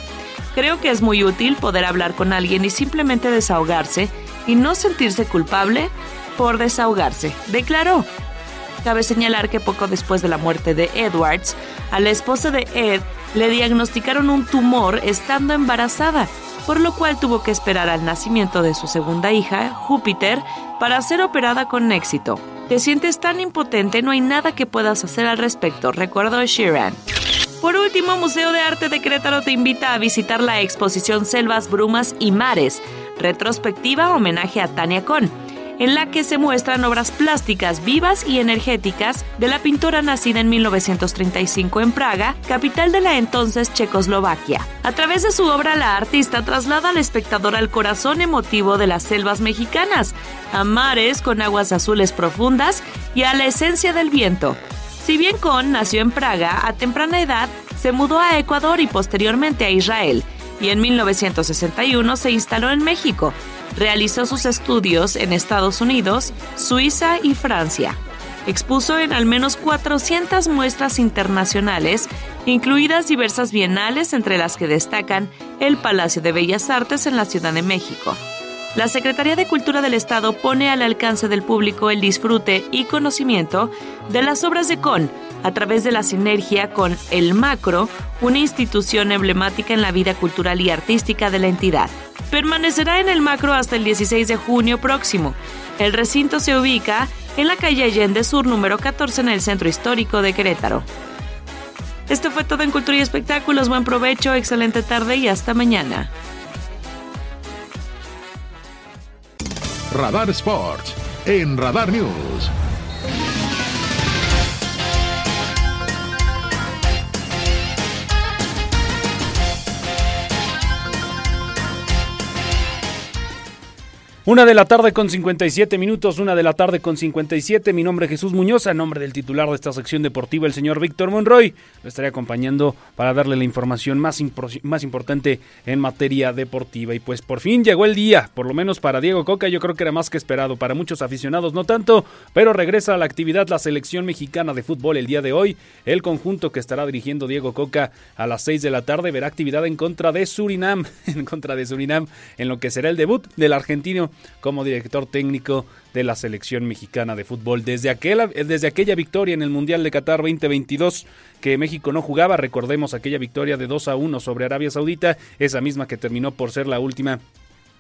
Creo que es muy útil poder hablar con alguien y simplemente desahogarse y no sentirse culpable por desahogarse, declaró. Cabe señalar que poco después de la muerte de Edwards, a la esposa de Ed le diagnosticaron un tumor estando embarazada, por lo cual tuvo que esperar al nacimiento de su segunda hija, Júpiter, para ser operada con éxito. Te sientes tan impotente, no hay nada que puedas hacer al respecto, recordó Sheeran. Por último, Museo de Arte de Querétaro te invita a visitar la exposición Selvas, Brumas y Mares, retrospectiva homenaje a Tania Con en la que se muestran obras plásticas vivas y energéticas de la pintora nacida en 1935 en Praga, capital de la entonces Checoslovaquia. A través de su obra, la artista traslada al espectador al corazón emotivo de las selvas mexicanas, a mares con aguas azules profundas y a la esencia del viento. Si bien Kohn nació en Praga, a temprana edad se mudó a Ecuador y posteriormente a Israel, y en 1961 se instaló en México, Realizó sus estudios en Estados Unidos, Suiza y Francia. Expuso en al menos 400 muestras internacionales, incluidas diversas bienales entre las que destacan el Palacio de Bellas Artes en la Ciudad de México. La Secretaría de Cultura del Estado pone al alcance del público el disfrute y conocimiento de las obras de CON a través de la sinergia con El Macro, una institución emblemática en la vida cultural y artística de la entidad. Permanecerá en el macro hasta el 16 de junio próximo. El recinto se ubica en la calle Allende Sur número 14 en el centro histórico de Querétaro. Esto fue todo en Cultura y Espectáculos. Buen provecho, excelente tarde y hasta mañana. Radar Sports en Radar News. Una de la tarde con 57 minutos, una de la tarde con 57. Mi nombre es Jesús Muñoz, a nombre del titular de esta sección deportiva, el señor Víctor Monroy. Lo estaré acompañando para darle la información más, más importante en materia deportiva. Y pues por fin llegó el día, por lo menos para Diego Coca, yo creo que era más que esperado. Para muchos aficionados no tanto, pero regresa a la actividad la selección mexicana de fútbol el día de hoy. El conjunto que estará dirigiendo Diego Coca a las 6 de la tarde verá actividad en contra de Surinam, en contra de Surinam, en lo que será el debut del argentino como director técnico de la selección mexicana de fútbol. Desde aquella, desde aquella victoria en el Mundial de Qatar 2022 que México no jugaba, recordemos aquella victoria de 2 a 1 sobre Arabia Saudita, esa misma que terminó por ser la última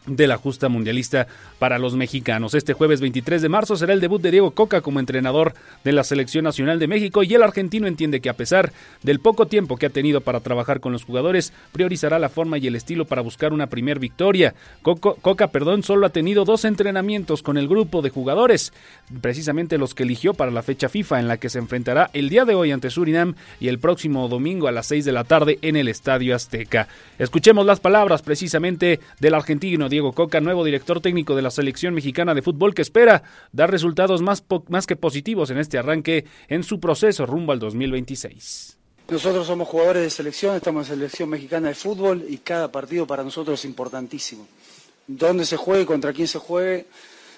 de la justa mundialista para los mexicanos. Este jueves 23 de marzo será el debut de Diego Coca como entrenador de la Selección Nacional de México y el argentino entiende que a pesar del poco tiempo que ha tenido para trabajar con los jugadores, priorizará la forma y el estilo para buscar una primer victoria. Coca, perdón, solo ha tenido dos entrenamientos con el grupo de jugadores, precisamente los que eligió para la fecha FIFA en la que se enfrentará el día de hoy ante Surinam y el próximo domingo a las 6 de la tarde en el Estadio Azteca. Escuchemos las palabras precisamente del argentino Diego Coca, nuevo director técnico de la selección mexicana de fútbol, que espera dar resultados más, que positivos en este arranque en su proceso rumbo al 2026. Nosotros somos jugadores de selección, estamos en selección mexicana de fútbol y cada partido para nosotros es importantísimo. Dónde se juegue, contra quién se juegue,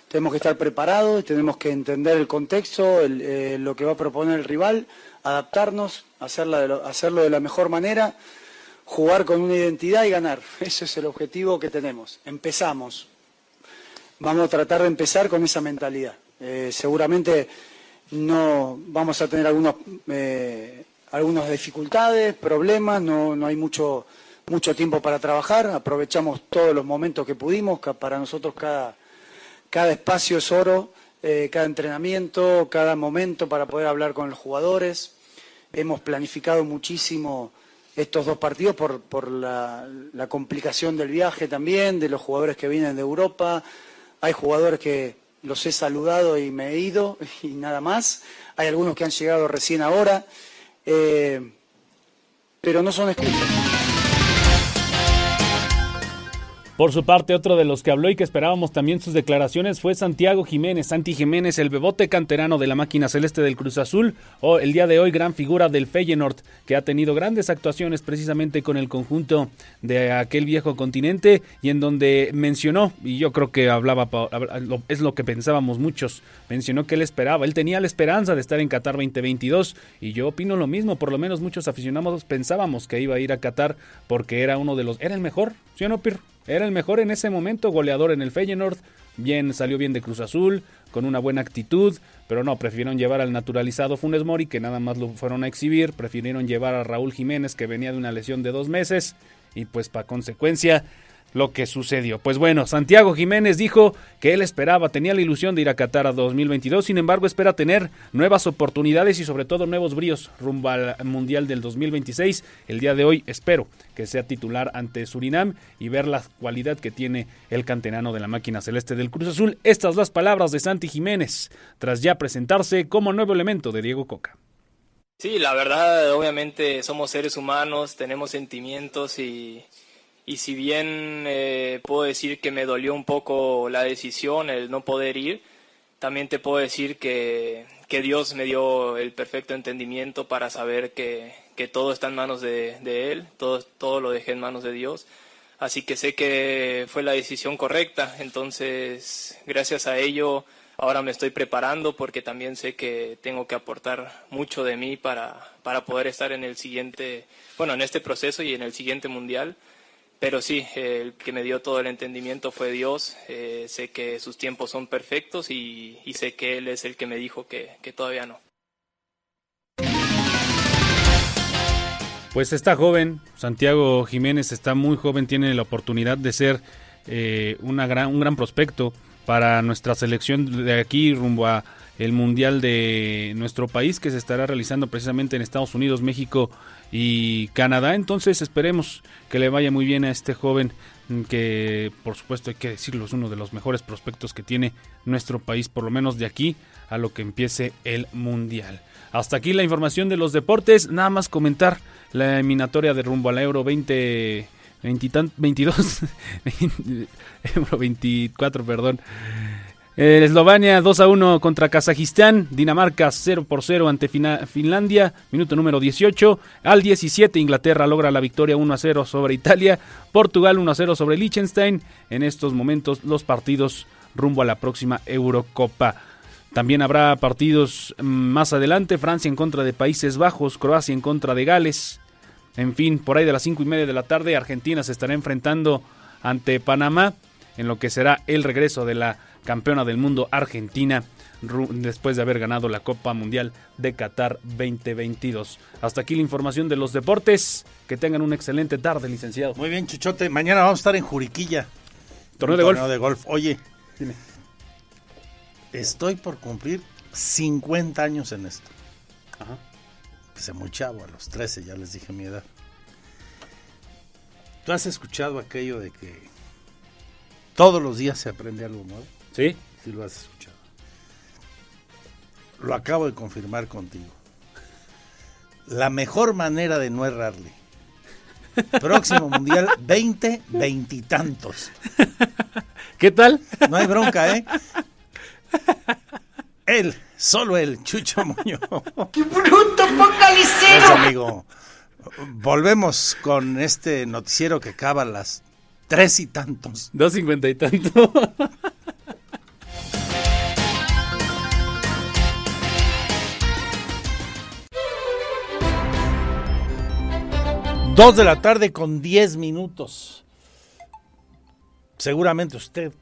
tenemos que estar preparados, tenemos que entender el contexto, eh, lo que va a proponer el rival, adaptarnos, hacerlo de la mejor manera jugar con una identidad y ganar. Ese es el objetivo que tenemos. Empezamos. Vamos a tratar de empezar con esa mentalidad. Eh, seguramente no vamos a tener algunos, eh, algunas dificultades, problemas, no, no hay mucho, mucho tiempo para trabajar, aprovechamos todos los momentos que pudimos, para nosotros cada, cada espacio es oro eh, cada entrenamiento, cada momento para poder hablar con los jugadores. Hemos planificado muchísimo estos dos partidos por, la, complicación del viaje también, de los jugadores que vienen de Europa. Hay jugadores que los he saludado y me he ido y nada más. Hay algunos que han llegado recién ahora, eh, pero no son excusas. Por su parte, otro de los que habló y que esperábamos también sus declaraciones fue Santiago Jiménez. Santi Jiménez, el bebote canterano de la máquina celeste del Cruz Azul, o el día de hoy gran figura del Feyenoord, que ha tenido grandes actuaciones precisamente con el conjunto de aquel viejo continente y en donde mencionó, y yo creo que hablaba, es lo que pensábamos muchos, mencionó que él esperaba, él tenía la esperanza de estar en Qatar 2022 y yo opino lo mismo, por lo menos muchos aficionados pensábamos que iba a ir a Qatar porque era uno de los, era el mejor, ¿sí o no, Pirro? Era el mejor en ese momento, goleador en el Feyenoord, bien salió bien de Cruz Azul, con una buena actitud, pero no, prefirieron llevar al naturalizado Funes Mori, que nada más lo fueron a exhibir, prefirieron llevar a Raúl Jiménez, que venía de una lesión de dos meses, y pues para consecuencia lo que sucedió. Pues bueno, Santiago Jiménez dijo que él esperaba, tenía la ilusión de ir a Qatar a 2022, sin embargo espera tener nuevas oportunidades y sobre todo nuevos bríos rumbo al Mundial del 2026. El día de hoy espero que sea titular ante Surinam y ver la cualidad que tiene el canterano de la máquina celeste del Cruz Azul. Estas las palabras de Santi Jiménez, tras ya presentarse como nuevo elemento de Diego Coca. Sí, la verdad, obviamente somos seres humanos, tenemos sentimientos y y si bien eh, puedo decir que me dolió un poco la decisión, el no poder ir, también te puedo decir que, que Dios me dio el perfecto entendimiento para saber que, que todo está en manos de, de, Él, todo, todo lo dejé en manos de Dios. Así que sé que fue la decisión correcta, entonces gracias a ello ahora me estoy preparando porque también sé que tengo que aportar mucho de mí para, para poder estar en el siguiente, bueno, en este proceso y en el siguiente mundial pero sí, el que me dio todo el entendimiento fue Dios. Eh, sé que sus tiempos son perfectos y, sé que Él es el que me dijo que, todavía no. Pues está joven, Santiago Jiménez está muy joven, tiene la oportunidad de ser eh, una gran, un gran prospecto para nuestra selección de aquí rumbo a el mundial de nuestro país que se estará realizando precisamente en Estados Unidos, México y Canadá. Entonces esperemos que le vaya muy bien a este joven que por supuesto hay que decirlo es uno de los mejores prospectos que tiene nuestro país, por lo menos de aquí a lo que empiece el mundial. Hasta aquí la información de los deportes, nada más comentar la eliminatoria de rumbo al Euro 20 22 Euro 24, perdón. Eslovenia 2 a 1 contra Kazajistán, Dinamarca 0 por 0 ante Finlandia, minuto número 18, al 17 Inglaterra logra la victoria 1 a 0 sobre Italia, Portugal 1 a 0 sobre Liechtenstein, en estos momentos los partidos rumbo a la próxima Eurocopa. También habrá partidos mm, más adelante, Francia en contra de Países Bajos, Croacia en contra de Gales, en fin, por ahí de las 5 y media de la tarde Argentina se estará enfrentando ante Panamá en lo que será el regreso de la campeona del mundo Argentina después de haber ganado la Copa Mundial de Qatar 2022. Hasta aquí la información de los deportes. Que tengan una excelente tarde, licenciado. Muy bien, Chuchote. Mañana vamos a estar en Juriquilla. Torneo de golf. Torneo de golf. Oye, dime. Estoy por cumplir 50 años en esto. Ajá. Empecé muy chavo, a los 13 ya les dije mi edad. ¿Tú has escuchado aquello de que todos los días se aprende algo nuevo? Sí. Sí lo has escuchado. Lo acabo de confirmar contigo. La mejor manera de no errarle. Próximo mundial 20, veintitantos. ¿Qué tal? No hay bronca, ¿eh? Él, solo él, Chucho Muñoz. ¡Qué bruto, focalicero! Pues, amigo, volvemos con este noticiero que acaba a las tres y tantos. Dos cincuenta y tantos. Dos de la tarde con diez minutos. Seguramente usted,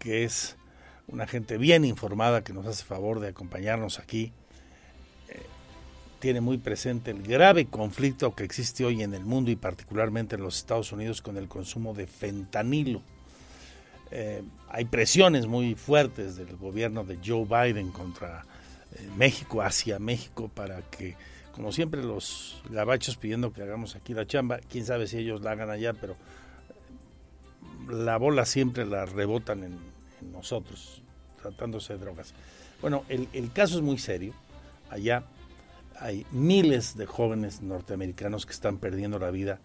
que es una gente bien informada que nos hace favor de acompañarnos aquí, eh, tiene muy presente el grave conflicto que existe hoy en el mundo y particularmente en los Estados Unidos con el consumo de fentanilo. eh, hay presiones muy fuertes del gobierno de Joe Biden contra eh, México, hacia México, para que, como siempre, los gabachos pidiendo que hagamos aquí la chamba, quién sabe si ellos la hagan allá, pero la bola siempre la rebotan en, nosotros, tratándose de drogas. Bueno, el, caso es muy serio. Allá hay miles de jóvenes norteamericanos que están perdiendo la vida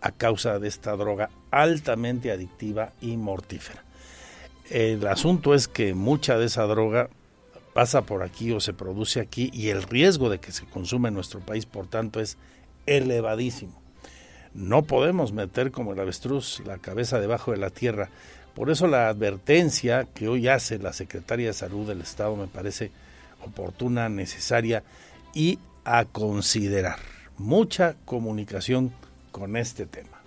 a causa de esta droga altamente adictiva y mortífera. El asunto es que mucha de esa droga pasa por aquí o se produce aquí y el riesgo de que se consuma en nuestro país, por tanto, es elevadísimo. No podemos meter como el avestruz la cabeza debajo de la tierra. Por eso la advertencia que hoy hace la Secretaria de Salud del Estado me parece oportuna, necesaria y a considerar. Mucha comunicación con este tema.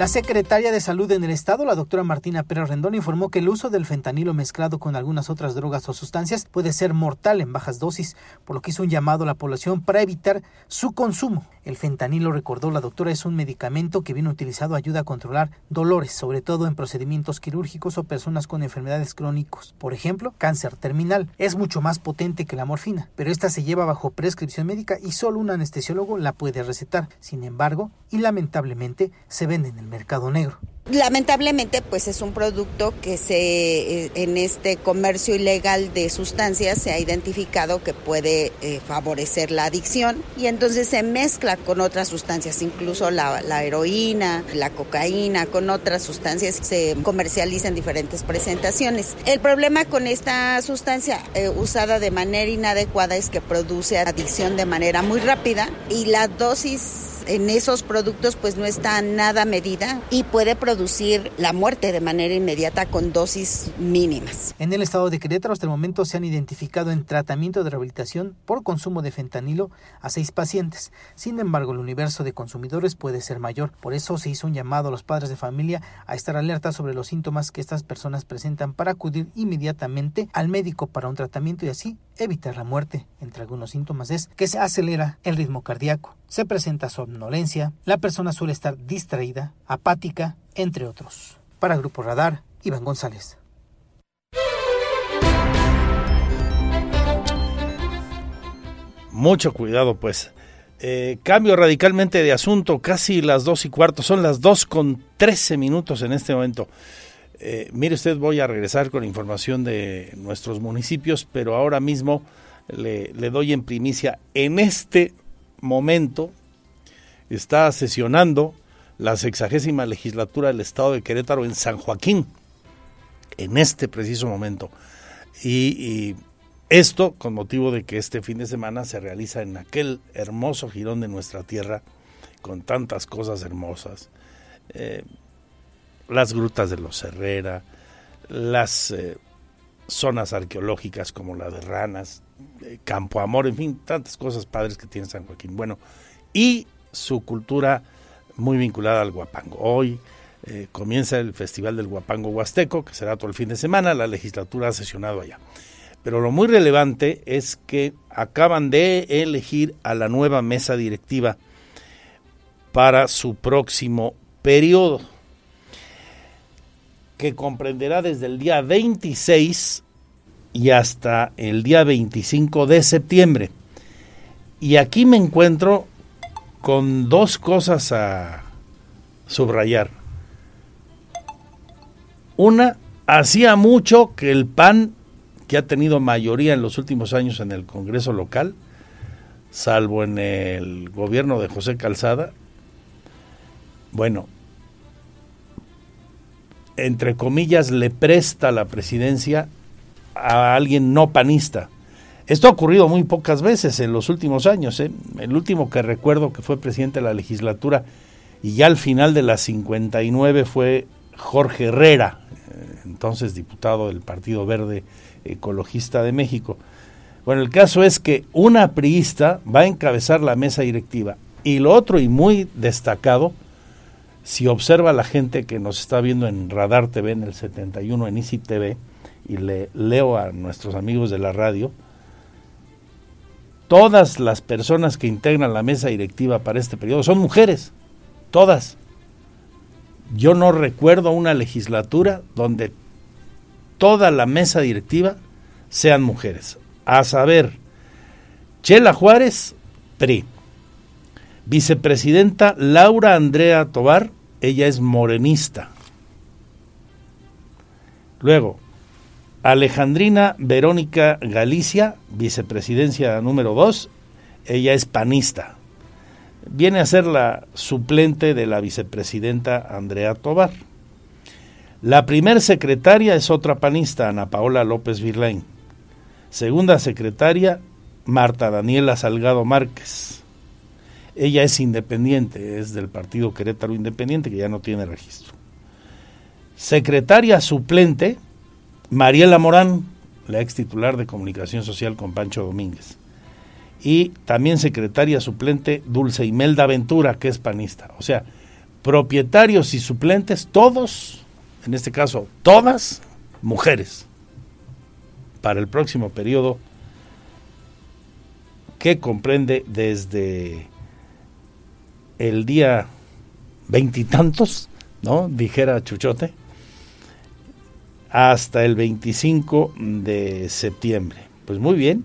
La secretaria de Salud en el Estado, la doctora Martina Pérez Rendón, informó que el uso del fentanilo mezclado con algunas otras drogas o sustancias puede ser mortal en bajas dosis, por lo que hizo un llamado a la población para evitar su consumo. El fentanilo, recordó la doctora, es un medicamento que bien utilizado ayuda a controlar dolores, sobre todo en procedimientos quirúrgicos o personas con enfermedades crónicos. Por ejemplo, cáncer terminal. Es mucho más potente que la morfina, pero esta se lleva bajo prescripción médica y solo un anestesiólogo la puede recetar. Sin embargo, y lamentablemente, se vende en el mercado negro. Lamentablemente, pues es un producto que se eh, en este comercio ilegal de sustancias se ha identificado que puede eh, favorecer la adicción y entonces se mezcla con otras sustancias, incluso la, heroína, la cocaína, con otras sustancias se comercializa en diferentes presentaciones. El problema con esta sustancia eh, usada de manera inadecuada es que produce adicción de manera muy rápida y la dosis en esos productos pues no está nada medida y puede producir la muerte de manera inmediata con dosis mínimas. En el estado de Querétaro hasta el momento se han identificado en tratamiento de rehabilitación por consumo de fentanilo a seis pacientes. Sin embargo, el universo de consumidores puede ser mayor. Por eso se hizo un llamado a los padres de familia a estar alerta sobre los síntomas que estas personas presentan para acudir inmediatamente al médico para un tratamiento y así evitar la muerte. Entre algunos síntomas es que se acelera el ritmo cardíaco, se presenta somnolencia, la persona suele estar distraída, apática, entre otros. Para Grupo Radar, Iván González. Mucho cuidado, pues. Eh, cambio radicalmente de asunto, casi las dos y cuarto, son las dos con trece minutos en este momento. Eh, mire usted, voy a regresar con información de nuestros municipios, pero ahora mismo le, doy en primicia, en este momento está sesionando la sexagésima legislatura del Estado de Querétaro en San Joaquín, en este preciso momento. y, esto con motivo de que este fin de semana se realiza en aquel hermoso jirón de nuestra tierra, con tantas cosas hermosas. Eh, las grutas de los Herrera, las eh, zonas arqueológicas como la de Ranas, eh, Campo Amor, en fin, tantas cosas padres que tiene San Joaquín. Bueno, y su cultura muy vinculada al guapango. Hoy eh, comienza el Festival del Guapango Huasteco, que será todo el fin de semana, la legislatura ha sesionado allá. Pero lo muy relevante es que acaban de elegir a la nueva mesa directiva para su próximo periodo que comprenderá desde el día 26 y hasta el día 25 de septiembre. Y aquí me encuentro con dos cosas a subrayar. Una, hacía mucho que el PAN, que ha tenido mayoría en los últimos años en el Congreso local, salvo en el gobierno de José Calzada, bueno, entre comillas, le presta la presidencia a alguien no panista. Esto ha ocurrido muy pocas veces en los últimos años. ¿eh? El último que recuerdo que fue presidente de la legislatura y ya al final de las 59 fue Jorge Herrera, eh, entonces diputado del Partido Verde Ecologista de México. Bueno, el caso es que una priista va a encabezar la mesa directiva y lo otro y muy destacado si observa la gente que nos está viendo en Radar TV en el 71, en Easy TV, y le leo a nuestros amigos de la radio, todas las personas que integran la mesa directiva para este periodo son mujeres, todas. Yo no recuerdo una legislatura donde toda la mesa directiva sean mujeres. A saber, Chela Juárez, PRI. Vicepresidenta Laura Andrea Tobar, ella es morenista. Luego, Alejandrina Verónica Galicia, vicepresidencia número 2, ella es panista. Viene a ser la suplente de la vicepresidenta Andrea Tobar. La primer secretaria es otra panista, Ana Paola López Virlain. Segunda secretaria, Marta Daniela Salgado Márquez. Ella es independiente, es del partido Querétaro Independiente, que ya no tiene registro. Secretaria suplente, Mariela Morán, la ex titular de Comunicación Social con Pancho Domínguez. Y también secretaria suplente Dulce Imelda Ventura, que es panista. O sea, propietarios y suplentes, todos, en este caso, todas mujeres, para el próximo periodo que comprende desde el día veintitantos, ¿no? Dijera Chuchote, hasta el 25 de septiembre. Pues muy bien.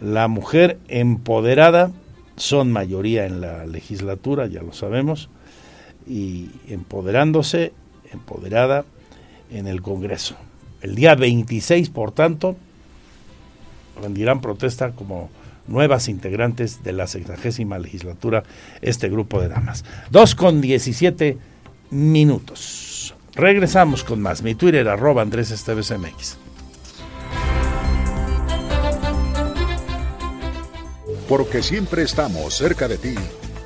La mujer empoderada son mayoría en la legislatura, ya lo sabemos, y empoderándose, empoderada en el Congreso. El día 26, por tanto, rendirán protesta como nuevas integrantes de la sexagésima legislatura este grupo de damas. Dos con 17 minutos. Regresamos con más. Mi Twitter arroba Andrés Esteves MX. Porque siempre estamos cerca de ti.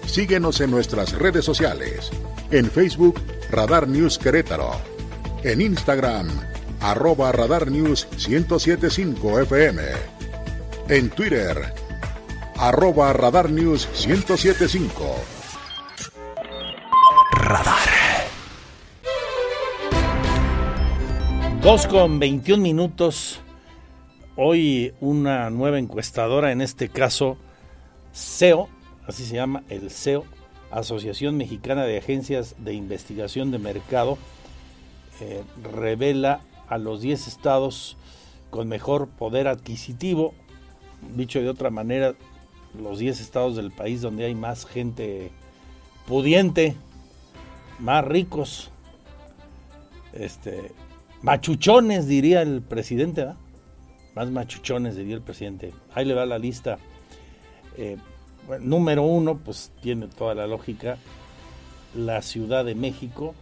Síguenos en nuestras redes sociales. En Facebook, Radar News Querétaro. En Instagram, arroba Radar News 1075 FM. En Twitter, arroba Radar News 1075. Radar. 2 con 21 minutos. Hoy una nueva encuestadora, en este caso CEO, así se llama el CEO, Asociación Mexicana de Agencias de Investigación de Mercado, eh, revela a los 10 estados con mejor poder adquisitivo, dicho de otra manera, los 10 estados del país donde hay más gente pudiente, más ricos, este, machuchones, diría el presidente, ¿verdad? Más machuchones, diría el presidente. Ahí le va la lista. Eh, número uno, pues tiene toda la lógica, la Ciudad de México.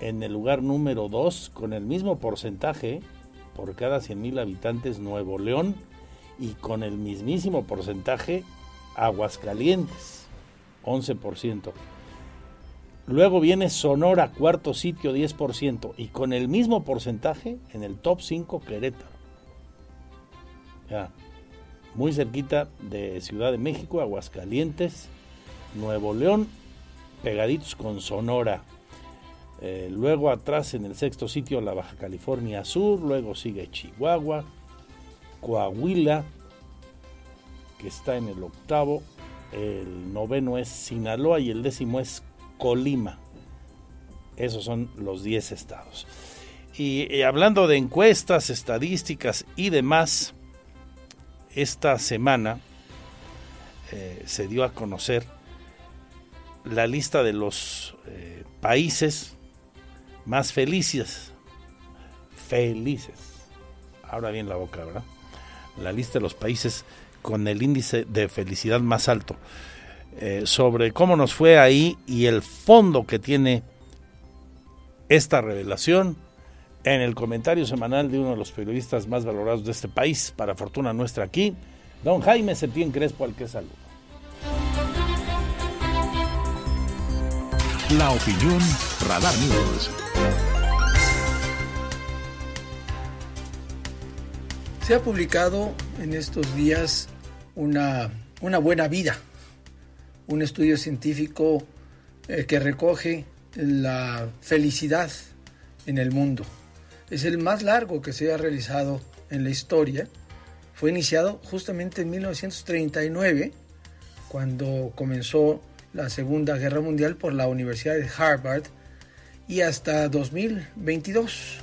En el lugar número dos, con el mismo porcentaje, por cada 100 mil habitantes, Nuevo León. Y con el mismísimo porcentaje, Aguascalientes, 11%. Luego viene Sonora, cuarto sitio, 10%. Y con el mismo porcentaje, en el top 5, Querétaro. Ya, muy cerquita de Ciudad de México, Aguascalientes, Nuevo León, pegaditos con Sonora. Eh, luego atrás en el sexto sitio la Baja California Sur, luego sigue Chihuahua, Coahuila, que está en el octavo, el noveno es Sinaloa y el décimo es Colima. Esos son los 10 estados. Y, y hablando de encuestas, estadísticas y demás, esta semana eh, se dio a conocer la lista de los eh, países más felices. Felices. Ahora bien la boca, ¿verdad? La lista de los países con el índice de felicidad más alto. Eh, sobre cómo nos fue ahí y el fondo que tiene esta revelación en el comentario semanal de uno de los periodistas más valorados de este país, para fortuna nuestra aquí, don Jaime Septién Crespo, al que saludo. La opinión Radar News. Se ha publicado en estos días una, una buena vida, un estudio científico eh, que recoge la felicidad en el mundo. Es el más largo que se ha realizado en la historia. Fue iniciado justamente en 1939, cuando comenzó la Segunda Guerra Mundial por la Universidad de Harvard y hasta 2022,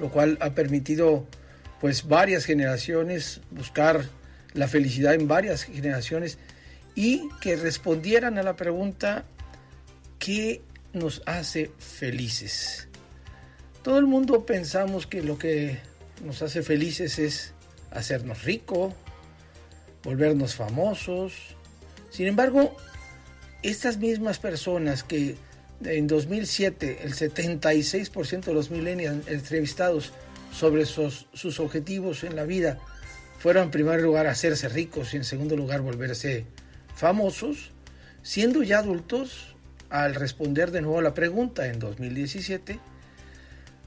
lo cual ha permitido pues varias generaciones buscar la felicidad en varias generaciones y que respondieran a la pregunta ¿qué nos hace felices? Todo el mundo pensamos que lo que nos hace felices es hacernos rico, volvernos famosos. Sin embargo, estas mismas personas que en 2007 el 76% de los millennials entrevistados sobre sus, objetivos en la vida fueron en primer lugar hacerse ricos y en segundo lugar volverse famosos, siendo ya adultos, al responder de nuevo a la pregunta en 2017,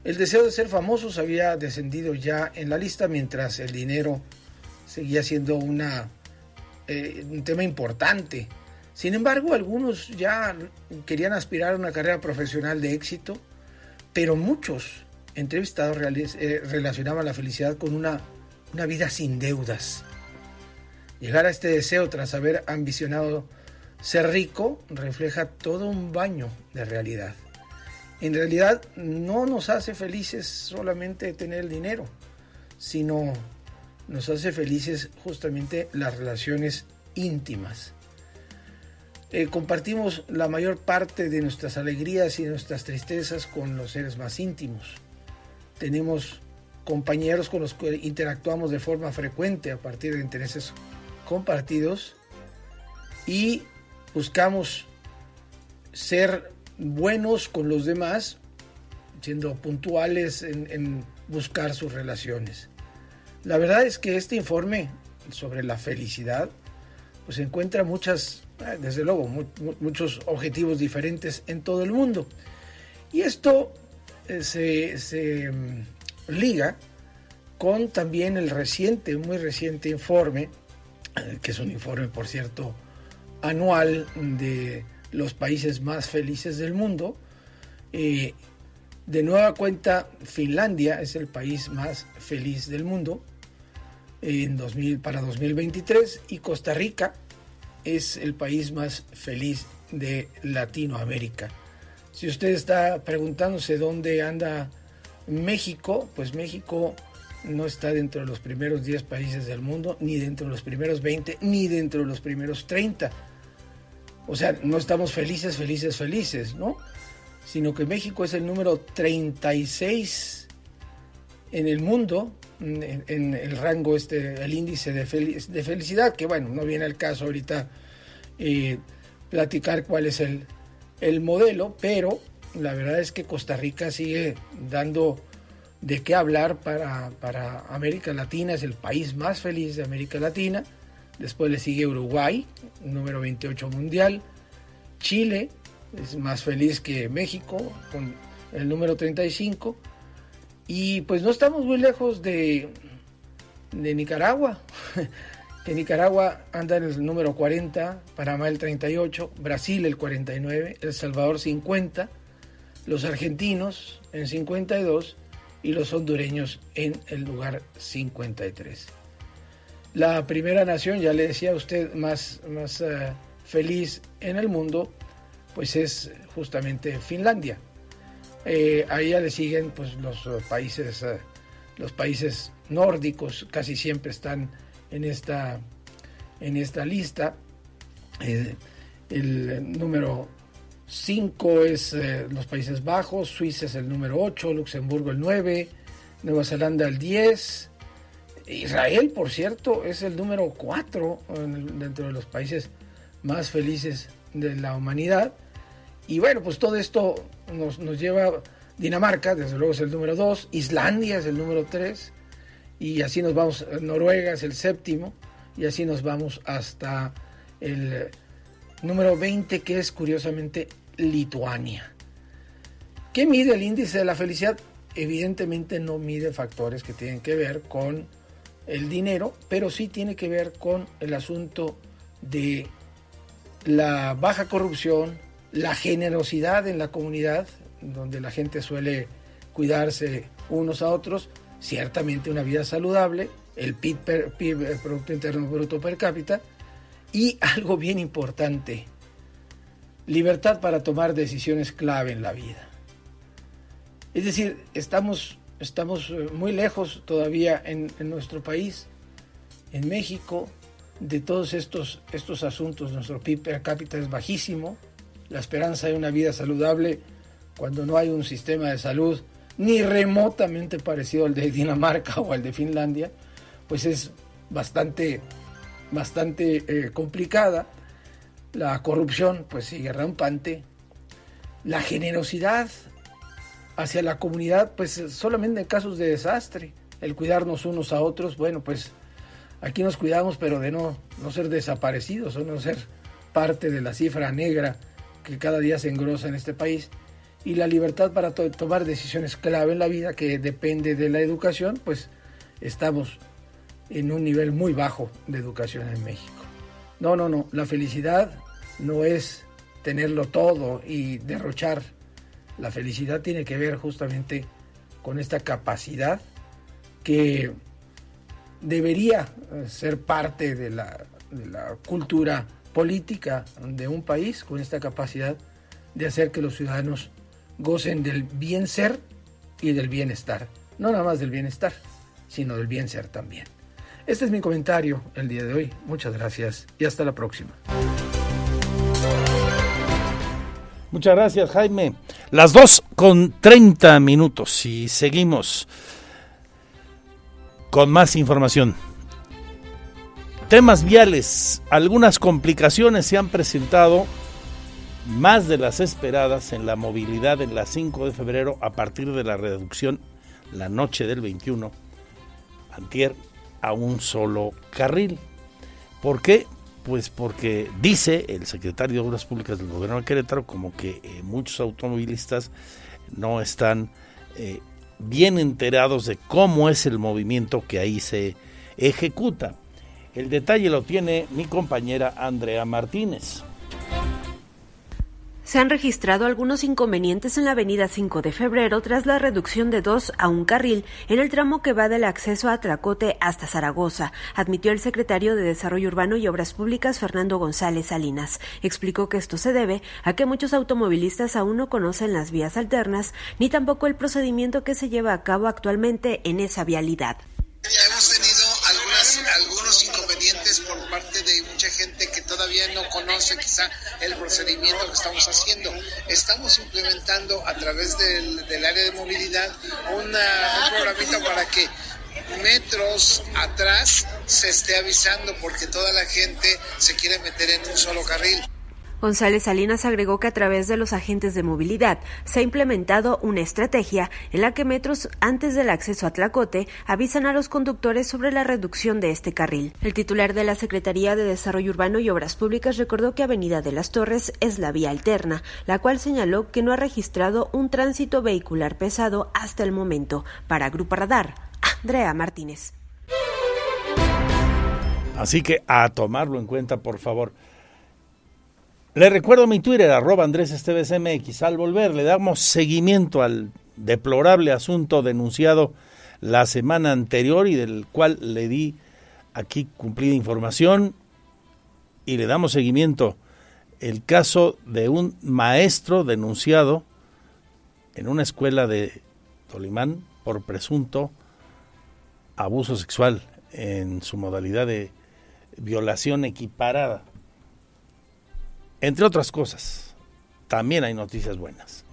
el deseo de ser famosos había descendido ya en la lista mientras el dinero seguía siendo una, eh, un tema importante. Sin embargo, algunos ya querían aspirar a una carrera profesional de éxito, pero muchos entrevistados eh, relacionaban la felicidad con una, vida sin deudas. Llegar a este deseo tras haber ambicionado ser rico refleja todo un baño de realidad. En realidad no nos hace felices solamente tener el dinero, sino nos hace felices justamente las relaciones íntimas. Eh, compartimos la mayor parte de nuestras alegrías y nuestras tristezas con los seres más íntimos. Tenemos compañeros con los que interactuamos de forma frecuente a partir de intereses compartidos y buscamos ser buenos con los demás, siendo puntuales en, buscar sus relaciones. La verdad es que este informe sobre la felicidad pues encuentra muchas, desde luego, muchos objetivos diferentes en todo el mundo. Y esto se, mm, liga con también el reciente, muy reciente informe, eh, que es un informe, por cierto, anual de los países más felices del mundo. de nueva cuenta, Finlandia es el país más feliz del mundo en 2000, para 2023 y Costa Rica es el país más feliz de Latinoamérica. Si usted está preguntándose dónde anda México, pues México no está dentro de los primeros 10 países del mundo, ni dentro de los primeros 20, ni dentro de los primeros 30. O sea, no estamos felices, felices, felices, ¿no? Sino que México es el número 36 en el mundo en, el rango, este, el índice de, felicidad, que bueno, no viene al caso ahorita eh, platicar cuál es el, el modelo, pero la verdad es que Costa Rica sigue dando de qué hablar para, para, América Latina, es el país más feliz de América Latina. Después le sigue Uruguay, número 28 mundial. Chile es más feliz que México, con el número 35. Y pues no estamos muy lejos de, de Nicaragua, que Nicaragua anda en el número 40, Panamá el 38, Brasil el 49, El Salvador 50, los argentinos en 52 y los hondureños en el lugar 53. La primera nación, ya le decía a usted, más, más uh, feliz en el mundo, pues es justamente Finlandia. Eh, ya le siguen pues, los eh, países, eh, los países nórdicos, casi siempre están en esta, en esta lista. el número 5 es los Países Bajos, Suiza es el número 8, Luxemburgo el 9, Nueva Zelanda el 10. Israel, por cierto, es el número 4 dentro de los países más felices de la humanidad. Y bueno, pues todo esto nos, nos lleva Dinamarca, desde luego es el número 2, Islandia es el número 3, y así nos vamos, Noruega es el séptimo, y así nos vamos hasta el número 20, que es curiosamente Lituania. ¿Qué mide el índice de la felicidad? Evidentemente no mide factores que tienen que ver con el dinero, pero sí tiene que ver con el asunto de la baja corrupción, la generosidad en la comunidad, donde la gente suele cuidarse unos a otros, ciertamente una vida saludable, el PIB, el Producto Interno Bruto per cápita, y algo bien importante, libertad para tomar decisiones clave en la vida. Es decir, estamos, estamos eh, muy lejos todavía en, en nuestro país, en México, de todos estos, estos asuntos. Nuestro PIB per cápita es bajísimo, la esperanza de una vida saludable cuando no hay un sistema de salud ni remotamente parecido al de Dinamarca o al de Finlandia, pues es bastante, bastante eh, complicada. La corrupción pues sigue rampante. La generosidad hacia la comunidad pues solamente en casos de desastre. El cuidarnos unos a otros, bueno pues aquí nos cuidamos pero de no, no ser desaparecidos o no ser parte de la cifra negra que cada día se engrosa en este país y la libertad para tomar decisiones clave en la vida que depende de la educación, pues estamos en un nivel muy bajo de educación en México. No, no, no, la felicidad no es tenerlo todo y derrochar. La felicidad tiene que ver justamente con esta capacidad que debería ser parte de la, cultura política de un país, con esta capacidad de hacer que los ciudadanos gocen del bien ser y del bienestar. No nada más del bienestar, sino del bien ser también. Este es mi comentario el día de hoy. Muchas gracias y hasta la próxima. Muchas gracias, Jaime. Las dos con 30 minutos y seguimos con más información. Temas viales. Algunas complicaciones se han presentado más de las esperadas en la movilidad en la 5 de febrero a partir de la reducción la noche del 21 antier a un solo carril. ¿Por qué? Pues porque dice el secretario de Obras Públicas del Gobierno de Querétaro como que eh, muchos automovilistas no están eh, bien enterados de cómo es el movimiento que ahí se ejecuta. El detalle lo tiene mi compañera Andrea Martínez se han registrado algunos inconvenientes en la avenida 5 de febrero tras la reducción de dos a un carril en el tramo que va del acceso a Tracote hasta Zaragoza, admitió el secretario de Desarrollo Urbano y Obras Públicas Fernando González Salinas. Explicó que esto se debe a que muchos automovilistas aún no conocen las vías alternas ni tampoco el procedimiento que se lleva a cabo actualmente en esa vialidad. Hemos tenido inconvenientes por parte de mucha gente no conoce quizá el procedimiento que estamos haciendo. Estamos implementando a través del, del área de movilidad una, un programita para que metros atrás se esté avisando porque toda la gente se quiere meter en un solo carril. González Salinas agregó que a través de los agentes de movilidad se ha implementado una estrategia en la que metros antes del acceso a Tlacote avisan a los conductores sobre la reducción de este carril. El titular de la Secretaría de Desarrollo Urbano y Obras Públicas recordó que Avenida de las Torres es la vía alterna, la cual señaló que no ha registrado un tránsito vehicular pesado hasta el momento. Para Grupo Radar, Andrea Martínez. Así que a tomarlo en cuenta, por favor. Le recuerdo mi Twitter, arroba Andrés Esteves MX. Al volver, le damos seguimiento al deplorable asunto denunciado la semana anterior y del cual le di aquí cumplida información y le damos seguimiento el caso de un maestro denunciado en una escuela de Tolimán por presunto abuso sexual en su modalidad de violación equiparada. Entre otras cosas, también hay noticias buenas.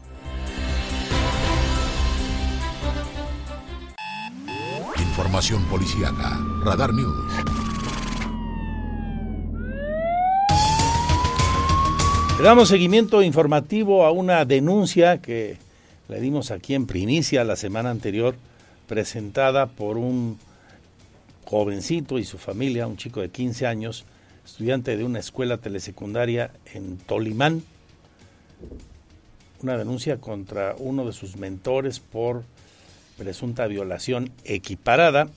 Información policíaca. Radar News. Le damos seguimiento informativo a una denuncia que le dimos aquí en primicia la semana anterior, presentada por un jovencito y su familia, un chico de 15 años, estudiante de una escuela telesecundaria en Tolimán, una denuncia contra uno de sus mentores por presunta violación equiparada.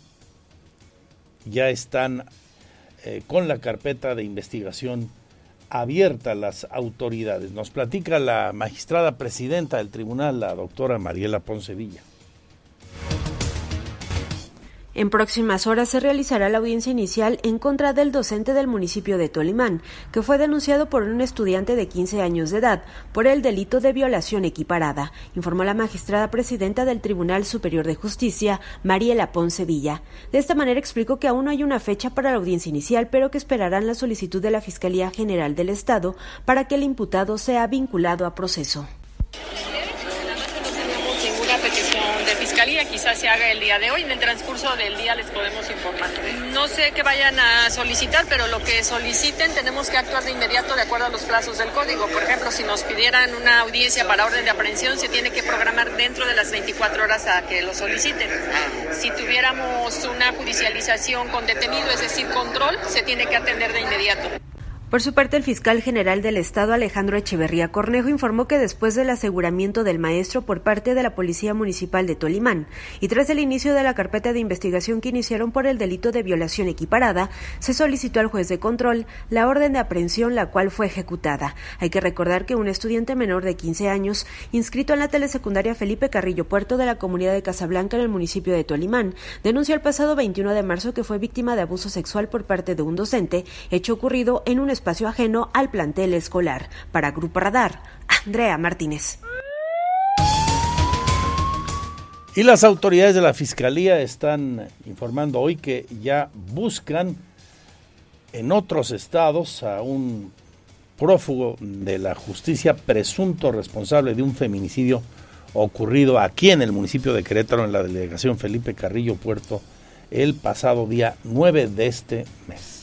Ya están eh, con la carpeta de investigación abierta las autoridades. Nos platica la magistrada presidenta del tribunal, la doctora Mariela Poncevilla. En próximas horas se realizará la audiencia inicial en contra del docente del municipio de Tolimán, que fue denunciado por un estudiante de 15 años de edad por el delito de violación equiparada, informó la magistrada presidenta del Tribunal Superior de Justicia, Mariela Ponce Villa. De esta manera explicó que aún no hay una fecha para la audiencia inicial, pero que esperarán la solicitud de la Fiscalía General del Estado para que el imputado sea vinculado a proceso se haga el día de hoy. En el transcurso del día les podemos informar. No sé qué vayan a solicitar, pero lo que soliciten tenemos que actuar de inmediato de acuerdo a los plazos del código. Por ejemplo, si nos pidieran una audiencia para orden de aprehensión, se tiene que programar dentro de las 24 horas a que lo soliciten. Si tuviéramos una judicialización con detenido, es decir, control, se tiene que atender de inmediato. Por su parte, el fiscal general del Estado, Alejandro Echeverría Cornejo, informó que después del aseguramiento del maestro por parte de la Policía Municipal de Tolimán y tras el inicio de la carpeta de investigación que iniciaron por el delito de violación equiparada, se solicitó al juez de control la orden de aprehensión, la cual fue ejecutada. Hay que recordar que un estudiante menor de 15 años, inscrito en la telesecundaria Felipe Carrillo Puerto de la comunidad de Casablanca en el municipio de Tolimán, denunció el pasado 21 de marzo que fue víctima de abuso sexual por parte de un docente, hecho ocurrido en un espacio ajeno al plantel escolar. Para Grupo Radar, Andrea Martínez. Y las autoridades de la Fiscalía están informando hoy que ya buscan en otros estados a un prófugo de la justicia presunto responsable de un feminicidio ocurrido aquí en el municipio de Querétaro, en la delegación Felipe Carrillo Puerto, el pasado día 9 de este mes.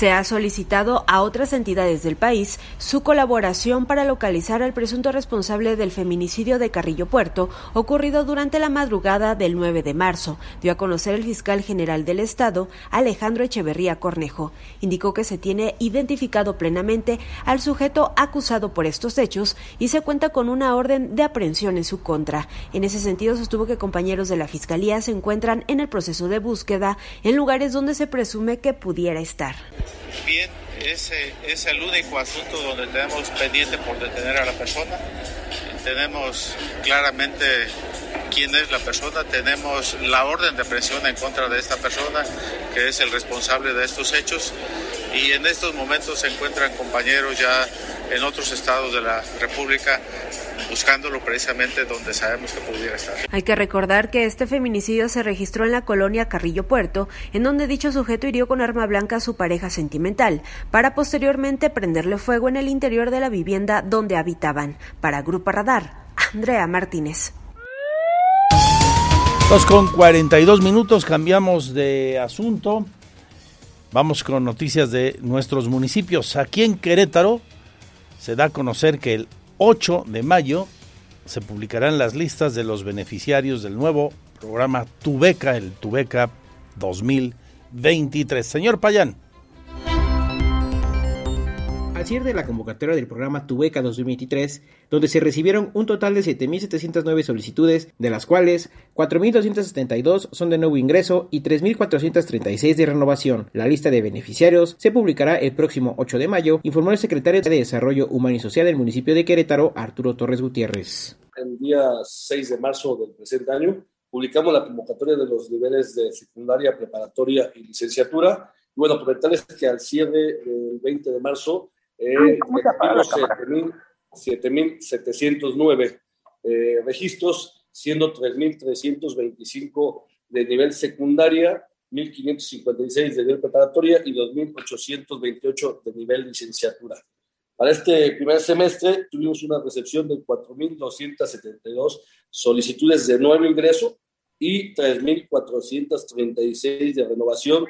Se ha solicitado a otras entidades del país su colaboración para localizar al presunto responsable del feminicidio de Carrillo Puerto ocurrido durante la madrugada del 9 de marzo, dio a conocer el fiscal general del Estado, Alejandro Echeverría Cornejo. Indicó que se tiene identificado plenamente al sujeto acusado por estos hechos y se cuenta con una orden de aprehensión en su contra. En ese sentido, sostuvo que compañeros de la Fiscalía se encuentran en el proceso de búsqueda en lugares donde se presume que pudiera estar. Bien, ese es el único asunto donde tenemos pendiente por detener a la persona. Tenemos claramente quién es la persona, tenemos la orden de presión en contra de esta persona, que es el responsable de estos hechos, y en estos momentos se encuentran compañeros ya en otros estados de la República buscándolo precisamente donde sabemos que pudiera estar. Hay que recordar que este feminicidio se registró en la colonia Carrillo Puerto, en donde dicho sujeto hirió con arma blanca a su pareja sentimental, para posteriormente prenderle fuego en el interior de la vivienda donde habitaban. Para Grupo Radar, Andrea Martínez. Dos con 42 minutos, cambiamos de asunto. Vamos con noticias de nuestros municipios. Aquí en Querétaro se da a conocer que el 8 de mayo se publicarán las listas de los beneficiarios del nuevo programa Tubeca, el Tubeca 2023. Señor Payán. Al cierre de la convocatoria del programa Tubeca 2023, donde se recibieron un total de 7.709 solicitudes, de las cuales 4.272 son de nuevo ingreso y 3.436 de renovación. La lista de beneficiarios se publicará el próximo 8 de mayo, informó el secretario de Desarrollo Humano y Social del municipio de Querétaro, Arturo Torres Gutiérrez. El día 6 de marzo del presente año publicamos la convocatoria de los niveles de secundaria, preparatoria y licenciatura. Y bueno, comentarles que al cierre del 20 de marzo eh, 7.709 eh, registros, siendo 3.325 de nivel secundaria, 1.556 de nivel preparatoria y 2.828 de nivel licenciatura. Para este primer semestre tuvimos una recepción de 4.272 solicitudes de nuevo ingreso y 3.436 de renovación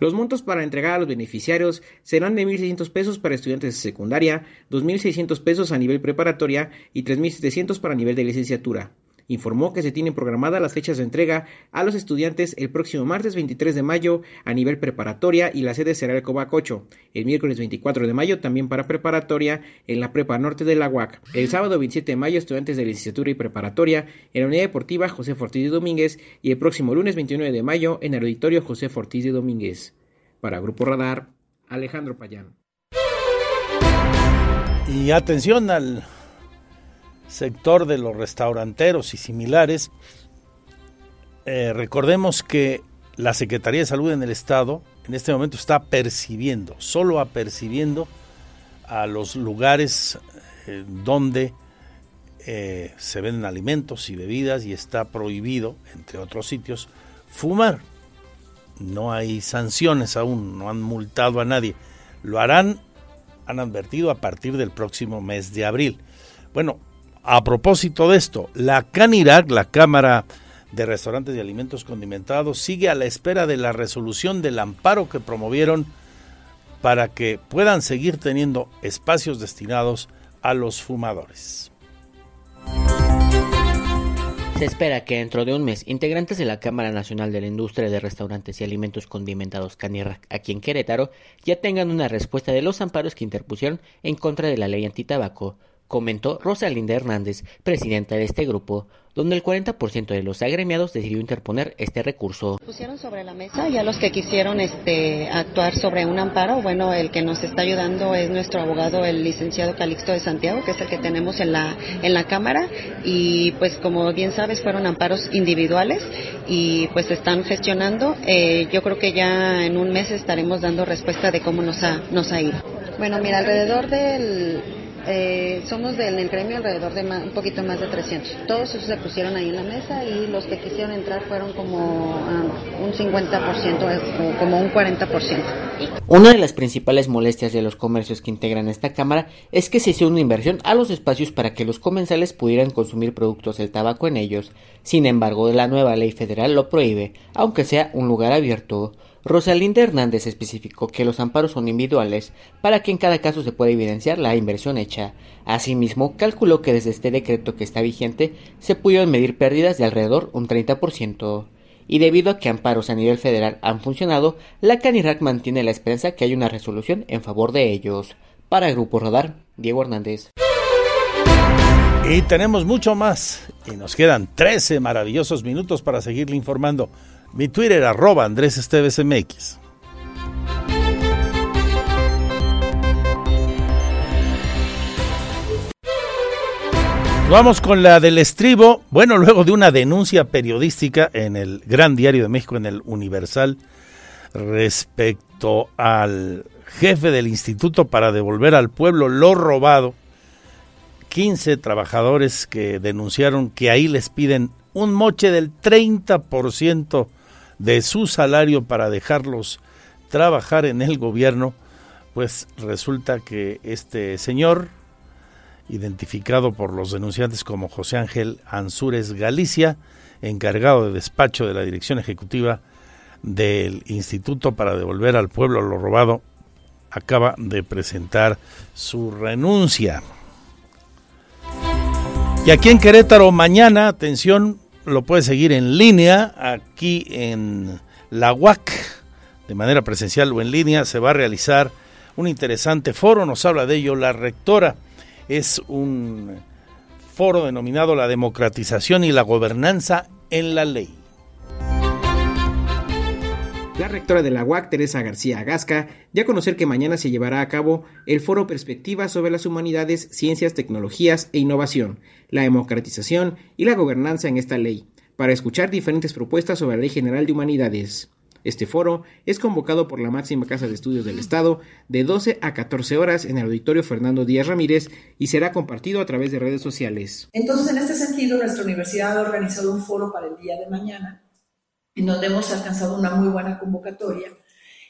los montos para entregar a los beneficiarios serán de 1.600 pesos para estudiantes de secundaria, 2.600 pesos a nivel preparatoria y 3.700 para nivel de licenciatura. Informó que se tienen programadas las fechas de entrega a los estudiantes el próximo martes 23 de mayo a nivel preparatoria y la sede será el 8. El miércoles 24 de mayo también para preparatoria en la Prepa Norte de la UAC. El sábado 27 de mayo estudiantes de licenciatura y preparatoria en la Unidad Deportiva José Fortís de Domínguez y el próximo lunes 29 de mayo en el Auditorio José Fortís de Domínguez. Para Grupo Radar, Alejandro Payán. Y atención al sector de los restauranteros y similares, eh, recordemos que la Secretaría de Salud en el Estado en este momento está percibiendo, solo apercibiendo a los lugares eh, donde eh, se venden alimentos y bebidas y está prohibido, entre otros sitios, fumar. No hay sanciones aún, no han multado a nadie. Lo harán, han advertido, a partir del próximo mes de abril. Bueno, a propósito de esto, la CANIRAC, la Cámara de Restaurantes y Alimentos Condimentados, sigue a la espera de la resolución del amparo que promovieron para que puedan seguir teniendo espacios destinados a los fumadores. Se espera que dentro de un mes, integrantes de la Cámara Nacional de la Industria de Restaurantes y Alimentos Condimentados Canirac aquí en Querétaro ya tengan una respuesta de los amparos que interpusieron en contra de la ley antitabaco, comentó Rosalinda Hernández, presidenta de este grupo, donde el 40% de los agremiados decidió interponer este recurso. Pusieron sobre la mesa ya los que quisieron este, actuar sobre un amparo. Bueno, el que nos está ayudando es nuestro abogado, el licenciado Calixto de Santiago, que es el que tenemos en la, en la Cámara. Y pues como bien sabes, fueron amparos individuales y pues están gestionando. Eh, yo creo que ya en un mes estaremos dando respuesta de cómo nos ha, nos ha ido. Bueno, mira, alrededor del eh, somos del, el gremio alrededor de un poquito más de 300. Todos esos se pusieron ahí en la mesa y los que quisieron entrar fueron como uh, un 50%, eh, como un 40%. Una de las principales molestias de los comercios que integran esta Cámara es que se hizo una inversión a los espacios para que los comensales pudieran consumir productos del tabaco en ellos. Sin embargo, la nueva ley federal lo prohíbe, aunque sea un lugar abierto. Rosalinda Hernández especificó que los amparos son individuales para que en cada caso se pueda evidenciar la inversión hecha. Asimismo, calculó que desde este decreto que está vigente se pudieron medir pérdidas de alrededor un 30%. Y debido a que amparos a nivel federal han funcionado, la Canirac mantiene la esperanza que haya una resolución en favor de ellos. Para Grupo Radar, Diego Hernández. Y tenemos mucho más. Y nos quedan 13 maravillosos minutos para seguirle informando. Mi Twitter arroba Andrés Esteves MX. Vamos con la del estribo. Bueno, luego de una denuncia periodística en el Gran Diario de México, en el Universal, respecto al jefe del instituto para devolver al pueblo lo robado, 15 trabajadores que denunciaron que ahí les piden un moche del 30% de su salario para dejarlos trabajar en el gobierno, pues resulta que este señor, identificado por los denunciantes como José Ángel Ansúrez Galicia, encargado de despacho de la Dirección Ejecutiva del Instituto para devolver al pueblo lo robado, acaba de presentar su renuncia. Y aquí en Querétaro mañana, atención, lo puede seguir en línea aquí en la UAC, de manera presencial o en línea. Se va a realizar un interesante foro, nos habla de ello la rectora. Es un foro denominado La democratización y la gobernanza en la ley. La rectora de la UAC, Teresa García Agasca, ya a conocer que mañana se llevará a cabo el foro Perspectivas sobre las humanidades, ciencias, tecnologías e innovación, la democratización y la gobernanza en esta ley, para escuchar diferentes propuestas sobre la Ley General de Humanidades. Este foro es convocado por la máxima casa de estudios del Estado de 12 a 14 horas en el auditorio Fernando Díaz Ramírez y será compartido a través de redes sociales. Entonces, en este sentido, nuestra universidad ha organizado un foro para el día de mañana en donde hemos alcanzado una muy buena convocatoria.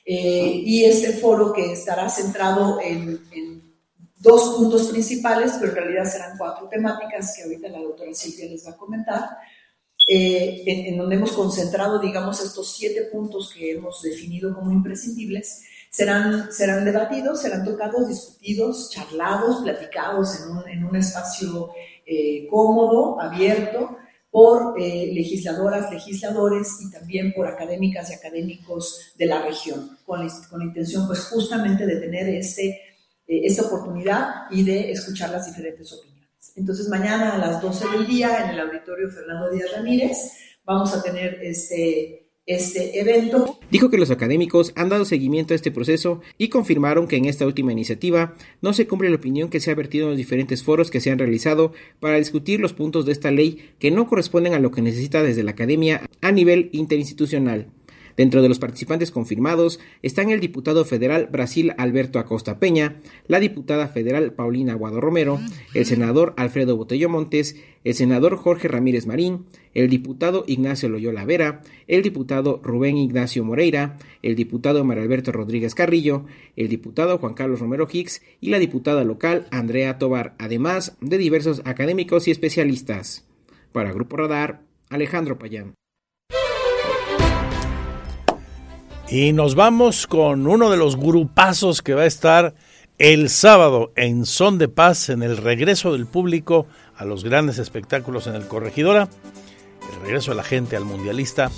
Eh, y este foro que estará centrado en, dos puntos principales, pero en realidad serán cuatro temáticas que ahorita la doctora Silvia les va a comentar, eh, en, donde hemos concentrado, digamos, estos siete puntos que hemos definido como imprescindibles, serán, serán debatidos, serán tocados, discutidos, charlados, platicados en un, en un espacio eh, cómodo, abierto, por eh, legisladoras, legisladores y también por académicas y académicos de la región, con la, con intención pues justamente de tener este, eh, esta oportunidad y de escuchar las diferentes opiniones. Entonces mañana a las 12 del día en el auditorio Fernando Díaz Ramírez vamos a tener este, este evento. Dijo que los académicos han dado seguimiento a este proceso y confirmaron que en esta última iniciativa no se cumple la opinión que se ha vertido en los diferentes foros que se han realizado para discutir los puntos de esta ley que no corresponden a lo que necesita desde la academia a nivel interinstitucional. Dentro de los participantes confirmados están el diputado federal Brasil Alberto Acosta Peña, la diputada federal Paulina Guado Romero, el senador Alfredo Botello Montes, el senador Jorge Ramírez Marín, el diputado Ignacio Loyola Vera, el diputado Rubén Ignacio Moreira, el diputado María Alberto Rodríguez Carrillo, el diputado Juan Carlos Romero Hicks y la diputada local Andrea Tobar, además de diversos académicos y especialistas. Para Grupo Radar, Alejandro Payán. Y nos vamos con uno de los grupazos que va a estar el sábado en Son de Paz en el regreso del público a los grandes espectáculos en el Corregidora, el regreso de la gente al Mundialista,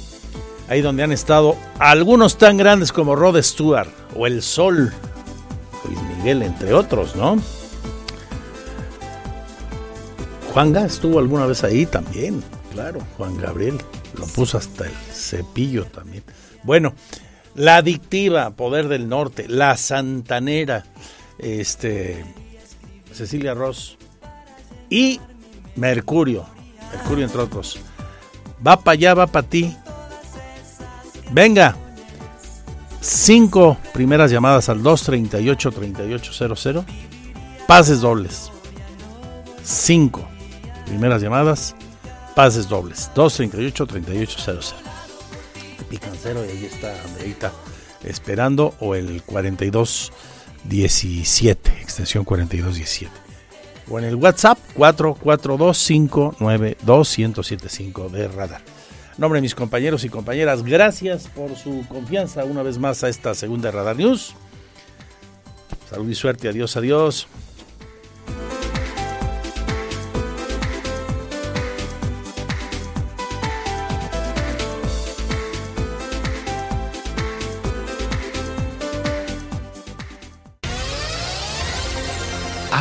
ahí donde han estado algunos tan grandes como Rod Stewart o El Sol, Luis Miguel, entre otros, ¿no? Juanga estuvo alguna vez ahí también, claro, Juan Gabriel, lo puso hasta el cepillo también. Bueno, la Adictiva, Poder del Norte, La Santanera, este, Cecilia Ross y Mercurio, Mercurio entre otros. Va para allá, va para ti. Venga. Cinco primeras llamadas al 238-3800. Pases dobles. Cinco primeras llamadas. Pases dobles. 238-3800 picancero y ahí está Andreita esperando o el 4217, extensión 4217. O en el WhatsApp 442-592-1075 de radar. nombre de mis compañeros y compañeras, gracias por su confianza una vez más a esta segunda Radar News. Salud y suerte, adiós, adiós.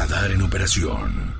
Radar en operación.